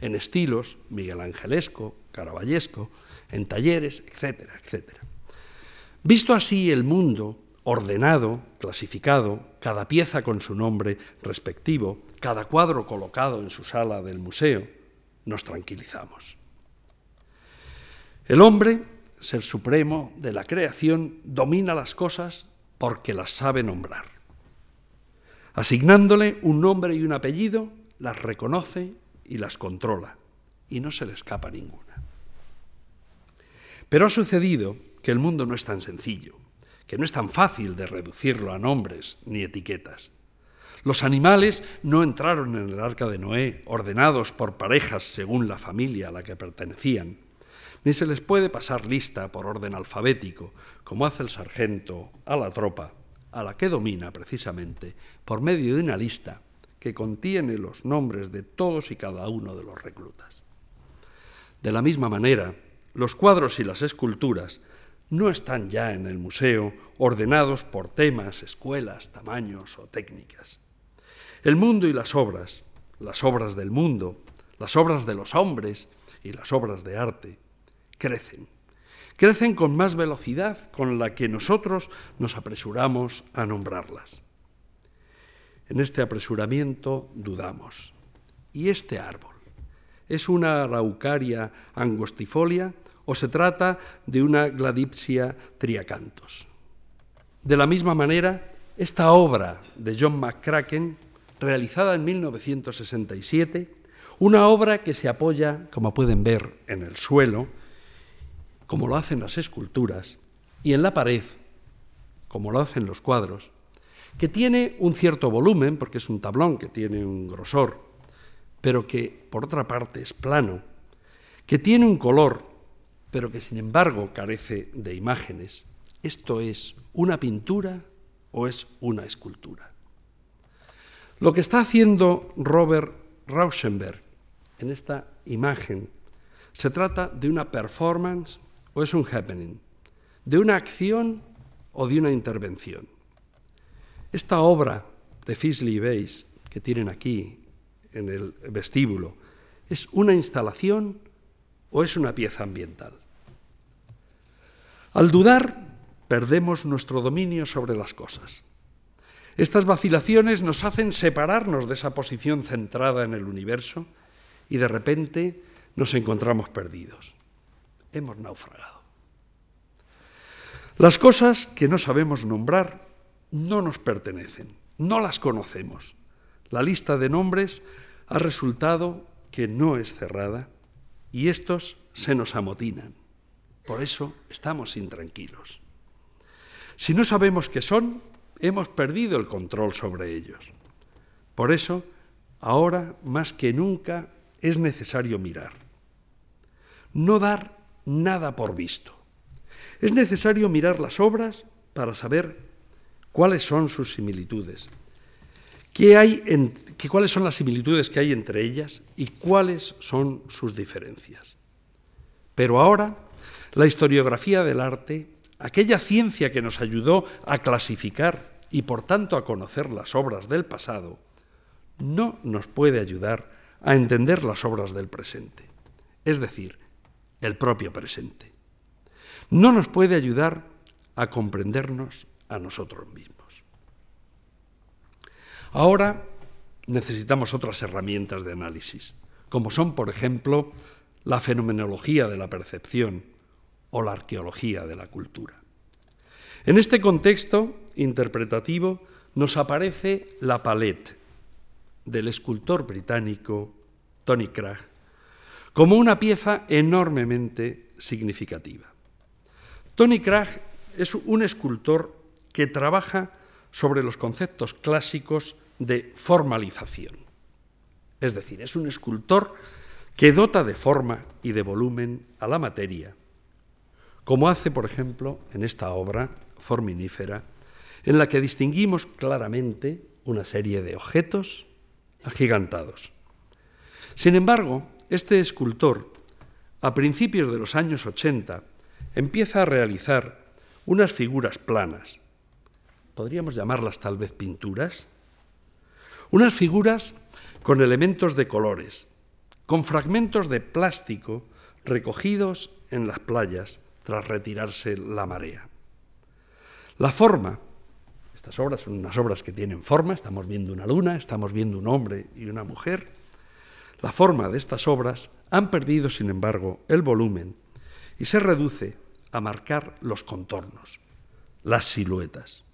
en estilos, Miguel Angelesco, Caravallesco, en talleres, etcétera, etcétera. Visto así el mundo, ordenado, clasificado, cada pieza con su nombre respectivo, cada cuadro colocado en su sala del museo, nos tranquilizamos. El hombre, ser supremo de la creación, domina las cosas porque las sabe nombrar. Asignándole un nombre y un apellido, las reconoce y las controla, y no se le escapa ninguna. Pero ha sucedido que el mundo no es tan sencillo, que no es tan fácil de reducirlo a nombres ni etiquetas. Los animales no entraron en el arca de Noé ordenados por parejas según la familia a la que pertenecían, ni se les puede pasar lista por orden alfabético, como hace el sargento a la tropa, a la que domina precisamente por medio de una lista que contiene los nombres de todos y cada uno de los reclutas. De la misma manera, los cuadros y las esculturas no están ya en el museo ordenados por temas, escuelas, tamaños o técnicas. El mundo y las obras, las obras del mundo, las obras de los hombres y las obras de arte, crecen. Crecen con más velocidad con la que nosotros nos apresuramos a nombrarlas. En este apresuramiento dudamos. ¿Y este árbol? ¿Es una araucaria angostifolia o se trata de una gladipsia triacantos? De la misma manera, esta obra de John McCracken, realizada en 1967, una obra que se apoya, como pueden ver, en el suelo, como lo hacen las esculturas, y en la pared, como lo hacen los cuadros, que tiene un cierto volumen, porque es un tablón que tiene un grosor, pero que por otra parte es plano, que tiene un color, pero que sin embargo carece de imágenes. ¿Esto es una pintura o es una escultura? Lo que está haciendo Robert Rauschenberg en esta imagen se trata de una performance o es un happening, de una acción o de una intervención. Esta obra de Fisley Base que tienen aquí en el vestíbulo, ¿es una instalación o es una pieza ambiental? Al dudar, perdemos nuestro dominio sobre las cosas. Estas vacilaciones nos hacen separarnos de esa posición centrada en el universo y de repente nos encontramos perdidos. Hemos naufragado. Las cosas que no sabemos nombrar no nos pertenecen, no las conocemos. La lista de nombres ha resultado que no es cerrada y estos se nos amotinan. Por eso estamos intranquilos. Si no sabemos qué son, hemos perdido el control sobre ellos. Por eso, ahora más que nunca es necesario mirar. No dar nada por visto. Es necesario mirar las obras para saber cuáles son sus similitudes, ¿Qué hay en, cuáles son las similitudes que hay entre ellas y cuáles son sus diferencias. Pero ahora, la historiografía del arte, aquella ciencia que nos ayudó a clasificar y por tanto a conocer las obras del pasado, no nos puede ayudar a entender las obras del presente, es decir, el propio presente. No nos puede ayudar a comprendernos a nosotros mismos. Ahora necesitamos otras herramientas de análisis, como son, por ejemplo, la fenomenología de la percepción o la arqueología de la cultura. En este contexto interpretativo nos aparece la palette del escultor británico Tony Cragg como una pieza enormemente significativa. Tony Cragg es un escultor que trabaja sobre los conceptos clásicos de formalización. Es decir, es un escultor que dota de forma y de volumen a la materia, como hace, por ejemplo, en esta obra forminífera, en la que distinguimos claramente una serie de objetos agigantados. Sin embargo, este escultor, a principios de los años 80, empieza a realizar unas figuras planas. Podríamos llamarlas tal vez pinturas. Unas figuras con elementos de colores, con fragmentos de plástico recogidos en las playas tras retirarse la marea. La forma, estas obras son unas obras que tienen forma, estamos viendo una luna, estamos viendo un hombre y una mujer. La forma de estas obras han perdido, sin embargo, el volumen y se reduce a marcar los contornos, las siluetas.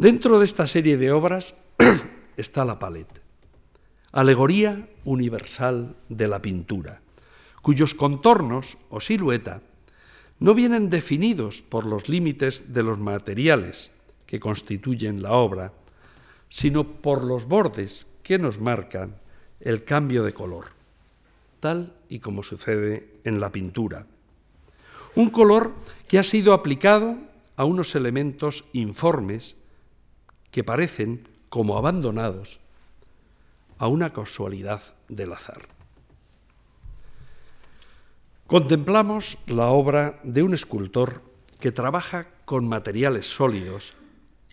Dentro de esta serie de obras (clears throat) está la paleta, alegoría universal de la pintura, cuyos contornos o silueta no vienen definidos por los límites de los materiales que constituyen la obra, sino por los bordes que nos marcan el cambio de color, tal y como sucede en la pintura. Un color que ha sido aplicado a unos elementos informes que parecen como abandonados a una casualidad del azar. Contemplamos la obra de un escultor que trabaja con materiales sólidos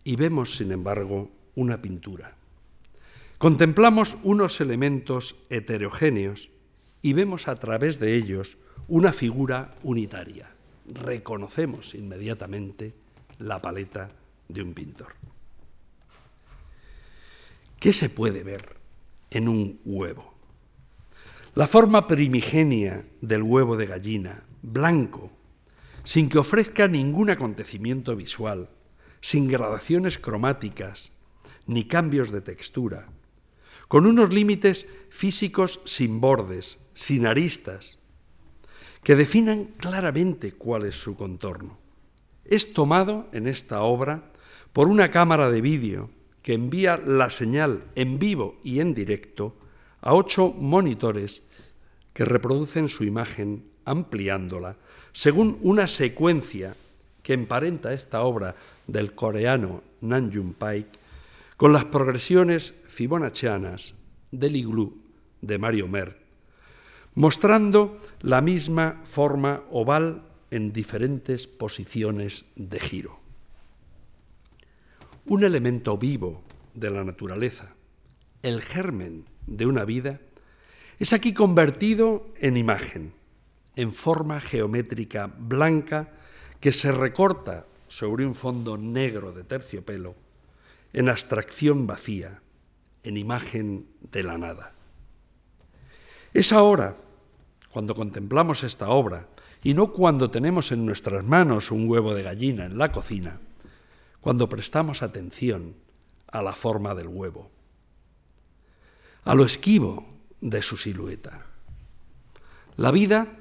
y vemos, sin embargo, una pintura. Contemplamos unos elementos heterogéneos y vemos a través de ellos una figura unitaria. Reconocemos inmediatamente la paleta de un pintor. ¿Qué se puede ver en un huevo? La forma primigenia del huevo de gallina, blanco, sin que ofrezca ningún acontecimiento visual, sin gradaciones cromáticas, ni cambios de textura, con unos límites físicos sin bordes, sin aristas, que definan claramente cuál es su contorno. Es tomado en esta obra por una cámara de vídeo que envía la señal en vivo y en directo a ocho monitores que reproducen su imagen ampliándola según una secuencia que emparenta esta obra del coreano Nan Jung Paik con las progresiones fibonaccianas del iglú de Mario Mert, mostrando la misma forma oval en diferentes posiciones de giro un elemento vivo de la naturaleza, el germen de una vida, es aquí convertido en imagen, en forma geométrica blanca que se recorta sobre un fondo negro de terciopelo, en abstracción vacía, en imagen de la nada. Es ahora, cuando contemplamos esta obra, y no cuando tenemos en nuestras manos un huevo de gallina en la cocina, cuando prestamos atención a la forma del huevo, a lo esquivo de su silueta. La vida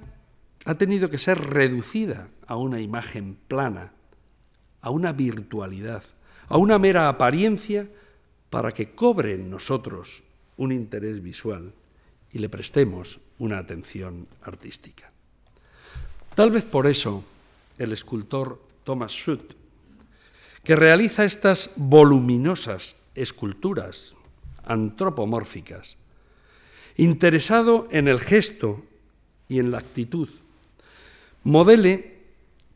ha tenido que ser reducida a una imagen plana, a una virtualidad, a una mera apariencia para que cobre en nosotros un interés visual y le prestemos una atención artística. Tal vez por eso el escultor Thomas Schutt que realiza estas voluminosas esculturas antropomórficas, interesado en el gesto y en la actitud, modele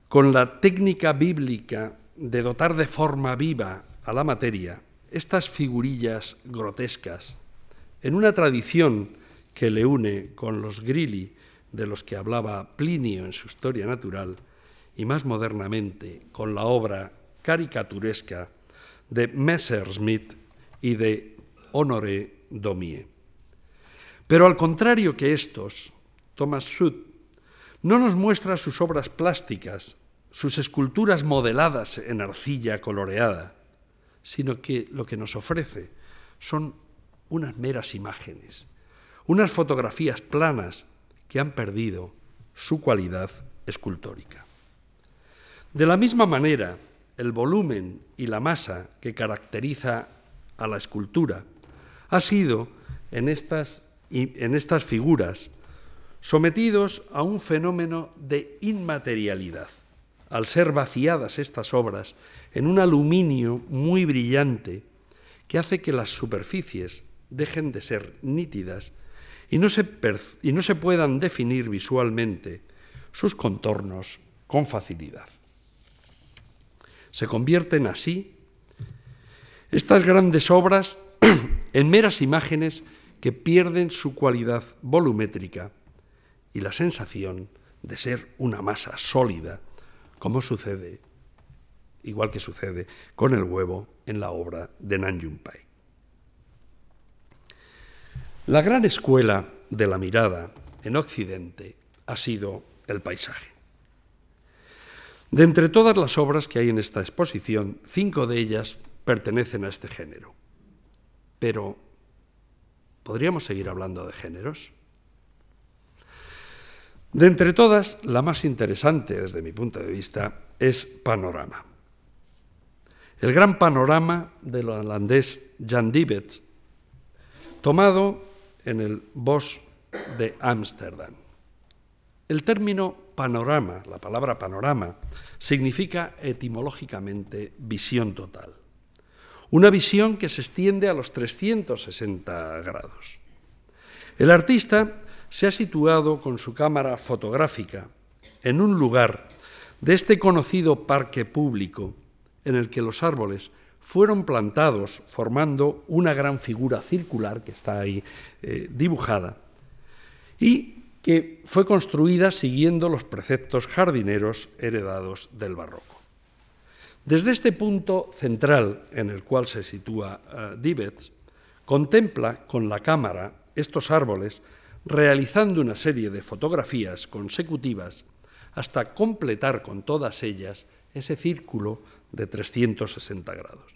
con la técnica bíblica de dotar de forma viva a la materia estas figurillas grotescas, en una tradición que le une con los grilli de los que hablaba Plinio en su historia natural y más modernamente con la obra caricaturesca de Messerschmitt y de Honoré Daumier. Pero al contrario que estos, Thomas Schutt no nos muestra sus obras plásticas, sus esculturas modeladas en arcilla coloreada, sino que lo que nos ofrece son unas meras imágenes, unas fotografías planas que han perdido su cualidad escultórica. De la misma manera el volumen y la masa que caracteriza a la escultura ha sido en estas, en estas figuras sometidos a un fenómeno de inmaterialidad, al ser vaciadas estas obras en un aluminio muy brillante que hace que las superficies dejen de ser nítidas y no se, y no se puedan definir visualmente sus contornos con facilidad. Se convierten así estas grandes obras (clears throat) en meras imágenes que pierden su cualidad volumétrica y la sensación de ser una masa sólida, como sucede, igual que sucede con el huevo en la obra de Nan Pai. La gran escuela de la mirada en Occidente ha sido el paisaje. De entre todas las obras que hay en esta exposición, cinco de ellas pertenecen a este género. Pero, ¿podríamos seguir hablando de géneros? De entre todas, la más interesante desde mi punto de vista es Panorama. El gran panorama del holandés Jan Diebets, tomado en el Bos de Ámsterdam. El término panorama, la palabra panorama, significa etimológicamente visión total. Una visión que se extiende a los 360 grados. El artista se ha situado con su cámara fotográfica en un lugar de este conocido parque público en el que los árboles fueron plantados formando una gran figura circular que está ahí eh, dibujada y que fue construida siguiendo los preceptos jardineros heredados del barroco. Desde este punto central en el cual se sitúa uh, contempla con la cámara estos árboles realizando una serie de fotografías consecutivas hasta completar con todas ellas ese círculo de 360 grados.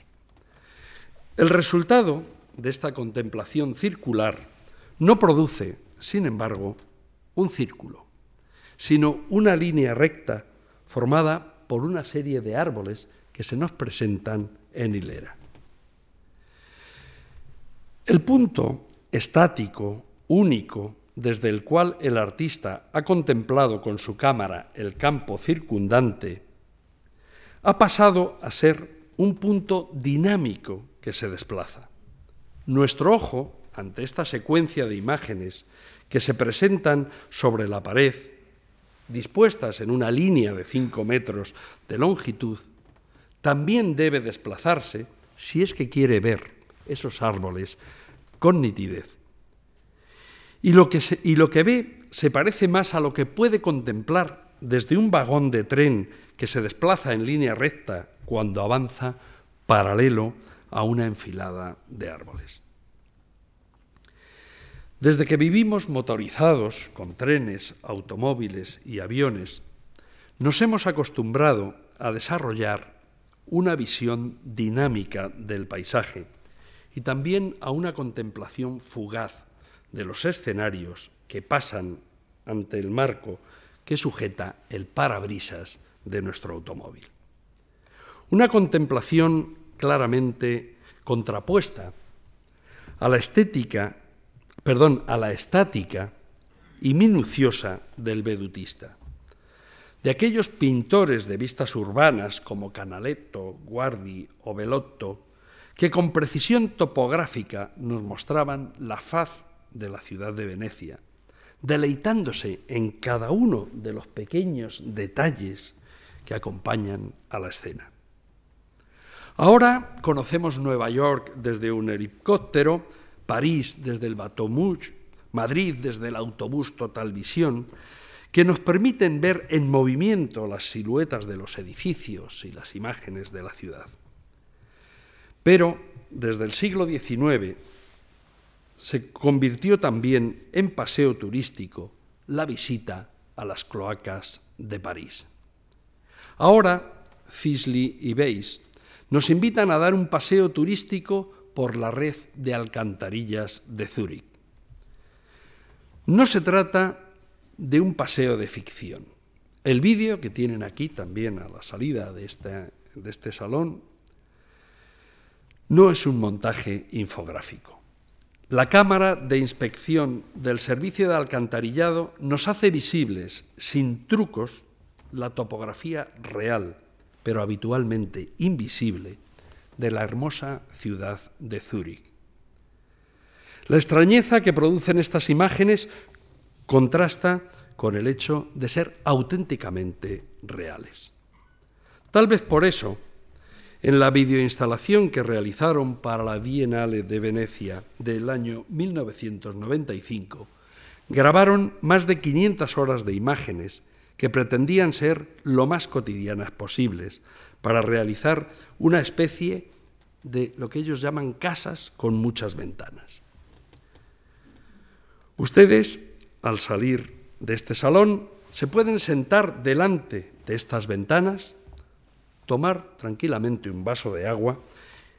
El resultado de esta contemplación circular no produce, sin embargo, un círculo, sino una línea recta formada por una serie de árboles que se nos presentan en hilera. El punto estático, único, desde el cual el artista ha contemplado con su cámara el campo circundante, ha pasado a ser un punto dinámico que se desplaza. Nuestro ojo, ante esta secuencia de imágenes que se presentan sobre la pared, dispuestas en una línea de 5 metros de longitud, también debe desplazarse si es que quiere ver esos árboles con nitidez. Y lo que, y lo que ve se parece más a lo que puede contemplar desde un vagón de tren que se desplaza en línea recta cuando avanza paralelo a una enfilada de árboles. Desde que vivimos motorizados con trenes, automóviles y aviones, nos hemos acostumbrado a desarrollar una visión dinámica del paisaje y también a una contemplación fugaz de los escenarios que pasan ante el marco que sujeta el parabrisas de nuestro automóvil. Una contemplación claramente contrapuesta a la estética, perdón, a la estática y minuciosa del vedutista de aquellos pintores de vistas urbanas como Canaletto, Guardi o Bellotto, que con precisión topográfica nos mostraban la faz de la ciudad de Venecia, deleitándose en cada uno de los pequeños detalles que acompañan a la escena. Ahora conocemos Nueva York desde un helicóptero, París desde el Bateau Madrid desde el autobús Total Visión, que nos permiten ver en movimiento las siluetas de los edificios y las imágenes de la ciudad. Pero desde el siglo XIX se convirtió también en paseo turístico la visita a las cloacas de París. Ahora, Fisley y Weiss nos invitan a dar un paseo turístico por la red de alcantarillas de Zúrich. No se trata de un paseo de ficción. El vídeo que tienen aquí también a la salida de este, de este salón no es un montaje infográfico. La cámara de inspección del servicio de alcantarillado nos hace visibles, sin trucos, la topografía real, pero habitualmente invisible, de la hermosa ciudad de Zúrich. La extrañeza que producen estas imágenes contrasta con el hecho de ser auténticamente reales. Tal vez por eso, en la videoinstalación que realizaron para la Bienale de Venecia del año 1995, grabaron más de 500 horas de imágenes que pretendían ser lo más cotidianas posibles para realizar una especie de lo que ellos llaman casas con muchas ventanas. Ustedes, al salir de este salón, se pueden sentar delante de estas ventanas, tomar tranquilamente un vaso de agua,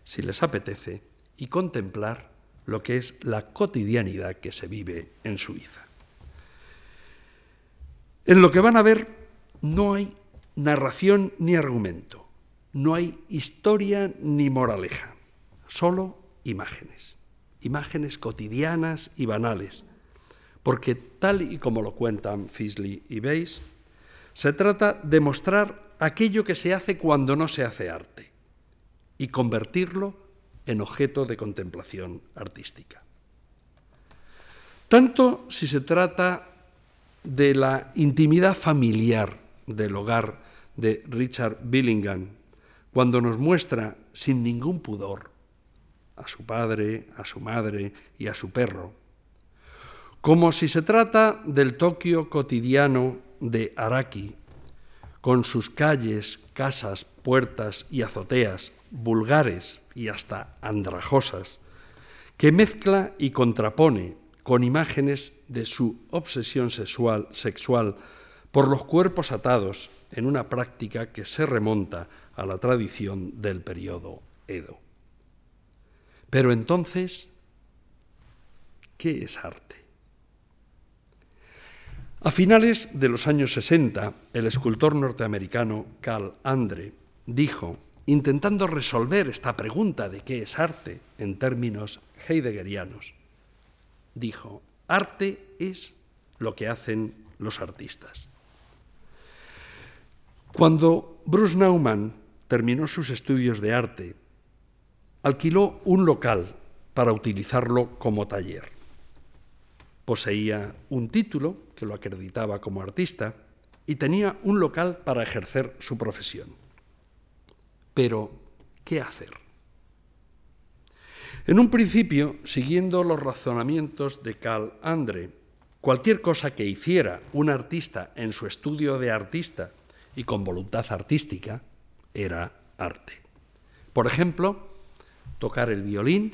si les apetece, y contemplar lo que es la cotidianidad que se vive en Suiza. En lo que van a ver no hay narración ni argumento, no hay historia ni moraleja, solo imágenes, imágenes cotidianas y banales, porque tal y como lo cuentan Fisley y Bayes, se trata de mostrar aquello que se hace cuando no se hace arte y convertirlo en objeto de contemplación artística. Tanto si se trata de la intimidad familiar del hogar de Richard Billingham, cuando nos muestra sin ningún pudor a su padre, a su madre y a su perro, como si se trata del Tokio cotidiano de Araki, con sus calles, casas, puertas y azoteas vulgares y hasta andrajosas, que mezcla y contrapone con imágenes de su obsesión sexual, sexual por los cuerpos atados en una práctica que se remonta a la tradición del periodo Edo. Pero entonces, ¿qué es arte? A finales de los años 60, el escultor norteamericano Carl Andre dijo, intentando resolver esta pregunta de qué es arte en términos heideggerianos, dijo, arte es lo que hacen los artistas. Cuando Bruce Nauman terminó sus estudios de arte, alquiló un local para utilizarlo como taller. Poseía un título que lo acreditaba como artista y tenía un local para ejercer su profesión. Pero, ¿qué hacer? En un principio, siguiendo los razonamientos de Carl Andre, cualquier cosa que hiciera un artista en su estudio de artista y con voluntad artística era arte. Por ejemplo, tocar el violín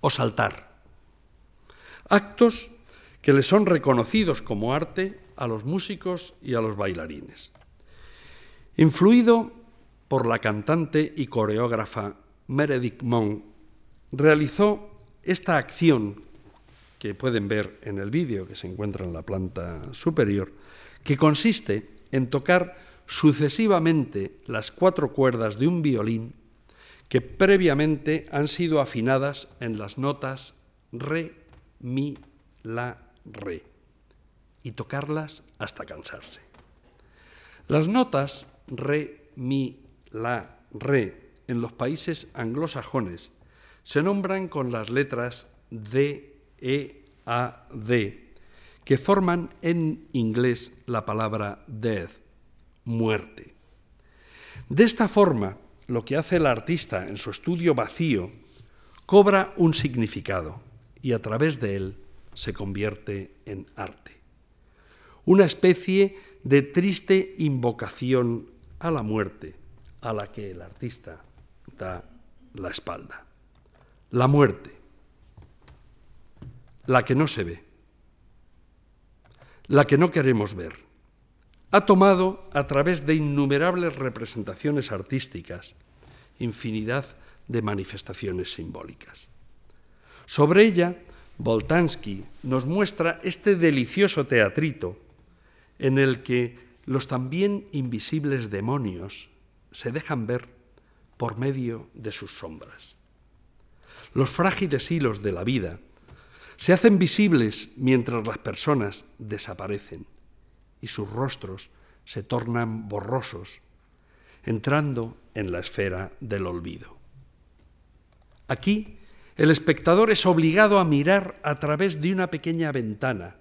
o saltar. Actos que le son reconocidos como arte a los músicos y a los bailarines. Influido por la cantante y coreógrafa Meredith Monk, realizó esta acción que pueden ver en el vídeo que se encuentra en la planta superior, que consiste en tocar sucesivamente las cuatro cuerdas de un violín que previamente han sido afinadas en las notas re, mi, la, re, y tocarlas hasta cansarse. Las notas re, mi, la, re en los países anglosajones se nombran con las letras D, E, A, D, que forman en inglés la palabra death, muerte. De esta forma, lo que hace el artista en su estudio vacío cobra un significado y a través de él se convierte en arte. Una especie de triste invocación a la muerte a la que el artista da la espalda. La muerte, la que no se ve, la que no queremos ver, ha tomado a través de innumerables representaciones artísticas infinidad de manifestaciones simbólicas. Sobre ella, Boltansky nos muestra este delicioso teatrito en el que los también invisibles demonios se dejan ver por medio de sus sombras los frágiles hilos de la vida se hacen visibles mientras las personas desaparecen y sus rostros se tornan borrosos, entrando en la esfera del olvido. Aquí, el espectador es obligado a mirar a través de una pequeña ventana,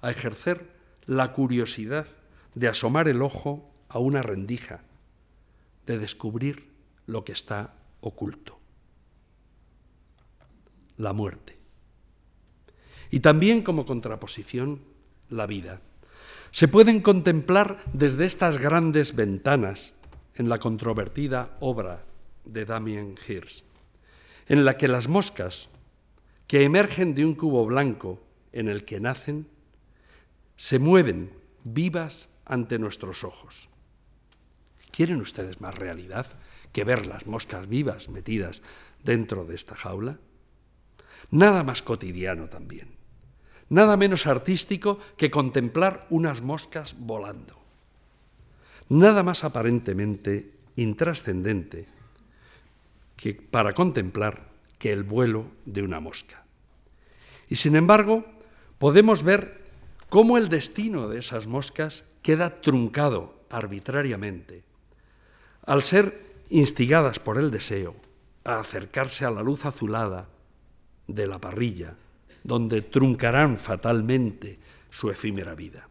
a ejercer la curiosidad de asomar el ojo a una rendija, de descubrir lo que está oculto. La muerte. Y también como contraposición, la vida. Se pueden contemplar desde estas grandes ventanas en la controvertida obra de Damien Hirst, en la que las moscas, que emergen de un cubo blanco en el que nacen, se mueven vivas ante nuestros ojos. ¿Quieren ustedes más realidad que ver las moscas vivas metidas dentro de esta jaula? Nada más cotidiano también, nada menos artístico que contemplar unas moscas volando. Nada más aparentemente intrascendente que para contemplar que el vuelo de una mosca. Y sin embargo, podemos ver cómo el destino de esas moscas queda truncado arbitrariamente al ser instigadas por el deseo a acercarse a la luz azulada de la parrilla, donde truncarán fatalmente su efímera vida.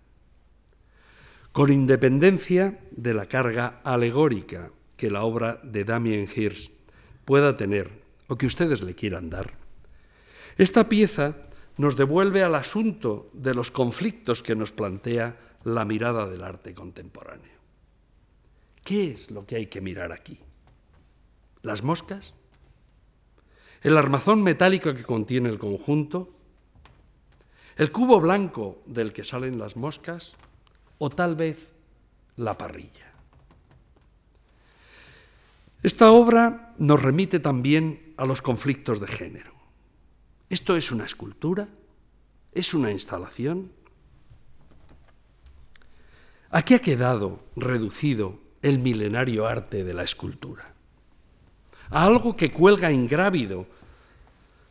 Con independencia de la carga alegórica que la obra de Damien Hirst pueda tener o que ustedes le quieran dar, esta pieza nos devuelve al asunto de los conflictos que nos plantea la mirada del arte contemporáneo. ¿Qué es lo que hay que mirar aquí? ¿Las moscas? ¿El armazón metálico que contiene el conjunto? ¿El cubo blanco del que salen las moscas? ¿O tal vez la parrilla? Esta obra nos remite también a los conflictos de género. ¿Esto es una escultura? ¿Es una instalación? ¿A qué ha quedado reducido el milenario arte de la escultura? A algo que cuelga ingrávido,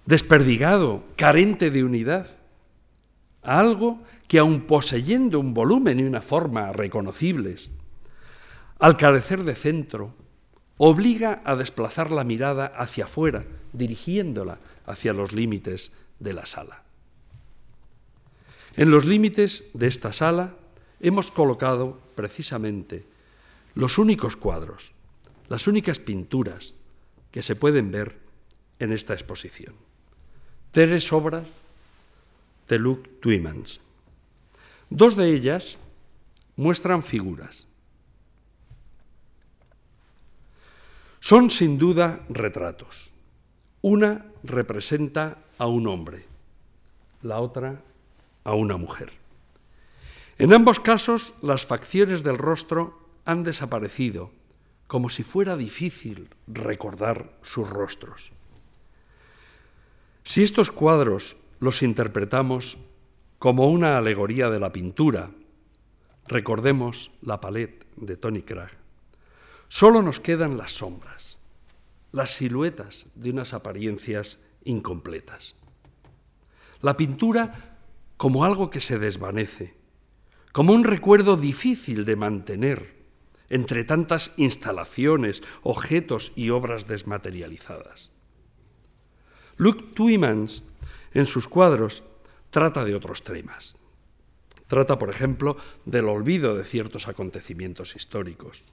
desperdigado, carente de unidad. Algo que aun poseyendo un volumen y una forma reconocibles, al carecer de centro, obliga a desplazar la mirada hacia afuera, dirigiéndola hacia los límites de la sala. En los límites de esta sala hemos colocado precisamente los únicos cuadros, las únicas pinturas que se pueden ver en esta exposición. Tres obras de Luc Tuymans. Dos de ellas muestran figuras. Son sin duda retratos. Una representa a un hombre, la otra a una mujer. En ambos casos, las facciones del rostro han desaparecido, como si fuera difícil recordar sus rostros. Si estos cuadros los interpretamos como una alegoría de la pintura, recordemos la palette de Tony Cragg, solo nos quedan las sombras, las siluetas de unas apariencias incompletas. La pintura como algo que se desvanece, como un recuerdo difícil de mantener entre tantas instalaciones, objetos y obras desmaterializadas. Luc Tuymans, en sus cuadros, trata de otros temas. Trata, por ejemplo, del olvido de ciertos acontecimientos históricos.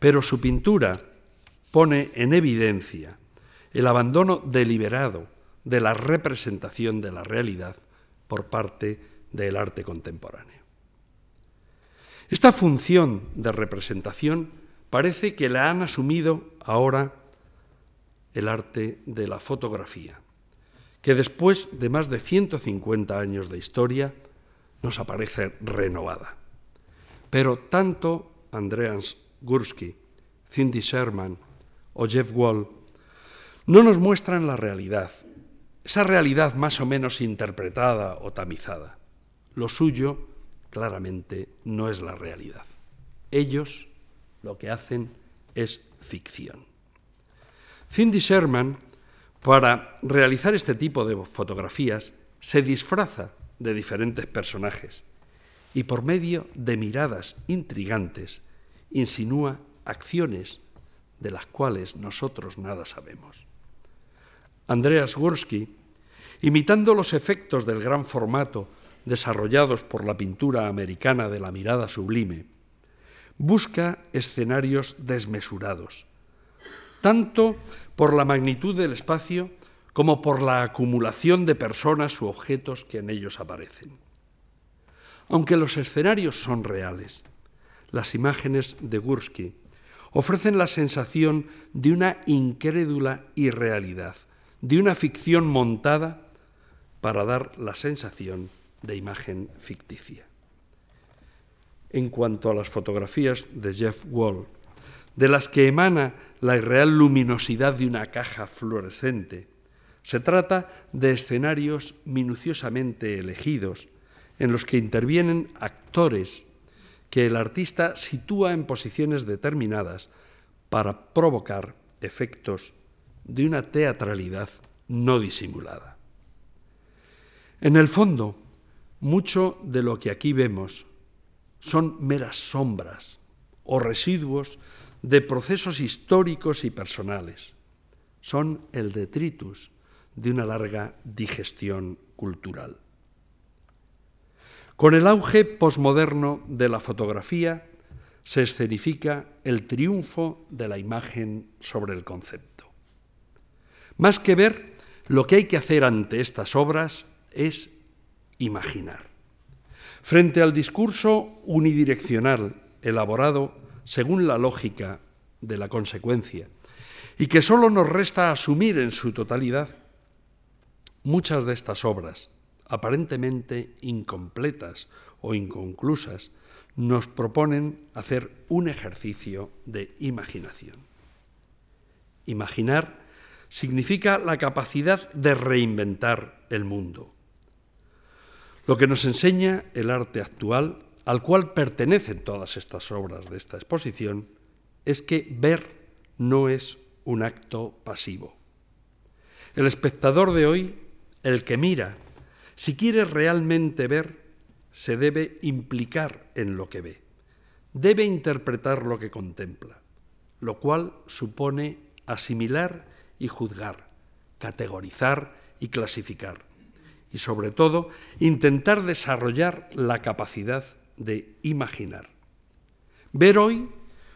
Pero su pintura pone en evidencia el abandono deliberado de la representación de la realidad por parte del arte contemporáneo. Esta función de representación parece que la han asumido ahora el arte de la fotografía, que después de más de 150 años de historia nos aparece renovada. Pero tanto Andreas Gursky, Cindy Sherman o Jeff Wall no nos muestran la realidad, esa realidad más o menos interpretada o tamizada. Lo suyo claramente no es la realidad. Ellos lo que hacen es ficción. Cindy Sherman, para realizar este tipo de fotografías, se disfraza de diferentes personajes y por medio de miradas intrigantes insinúa acciones de las cuales nosotros nada sabemos. Andreas Gursky, imitando los efectos del gran formato desarrollados por la pintura americana de la mirada sublime, busca escenarios desmesurados, tanto por la magnitud del espacio como por la acumulación de personas u objetos que en ellos aparecen. Aunque los escenarios son reales, las imágenes de Gursky ofrecen la sensación de una incrédula irrealidad, de una ficción montada para dar la sensación de imagen ficticia. En cuanto a las fotografías de Jeff Wall, de las que emana la irreal luminosidad de una caja fluorescente, se trata de escenarios minuciosamente elegidos en los que intervienen actores que el artista sitúa en posiciones determinadas para provocar efectos de una teatralidad no disimulada. En el fondo, mucho de lo que aquí vemos son meras sombras o residuos de procesos históricos y personales. Son el detritus de una larga digestión cultural. Con el auge posmoderno de la fotografía se escenifica el triunfo de la imagen sobre el concepto. Más que ver, lo que hay que hacer ante estas obras es imaginar. Frente al discurso unidireccional elaborado según la lógica de la consecuencia y que solo nos resta asumir en su totalidad, muchas de estas obras aparentemente incompletas o inconclusas, nos proponen hacer un ejercicio de imaginación. Imaginar significa la capacidad de reinventar el mundo. Lo que nos enseña el arte actual, al cual pertenecen todas estas obras de esta exposición, es que ver no es un acto pasivo. El espectador de hoy, el que mira, si quiere realmente ver, se debe implicar en lo que ve. Debe interpretar lo que contempla, lo cual supone asimilar y juzgar, categorizar y clasificar. Y sobre todo, intentar desarrollar la capacidad de imaginar. Ver hoy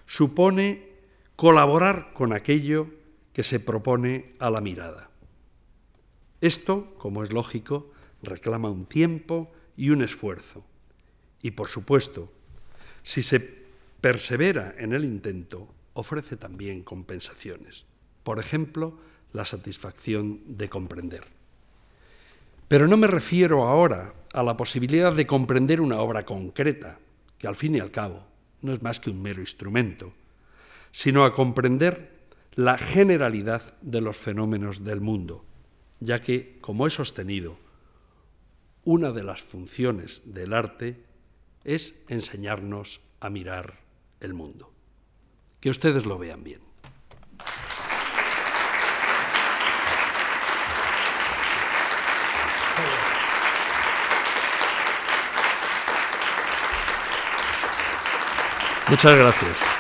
supone colaborar con aquello que se propone a la mirada. Esto, como es lógico, reclama un tiempo y un esfuerzo. Y por supuesto, si se persevera en el intento, ofrece también compensaciones. Por ejemplo, la satisfacción de comprender. Pero no me refiero ahora a la posibilidad de comprender una obra concreta, que al fin y al cabo no es más que un mero instrumento, sino a comprender la generalidad de los fenómenos del mundo, ya que, como he sostenido, una de las funciones del arte es enseñarnos a mirar el mundo. Que ustedes lo vean bien. Muchas gracias.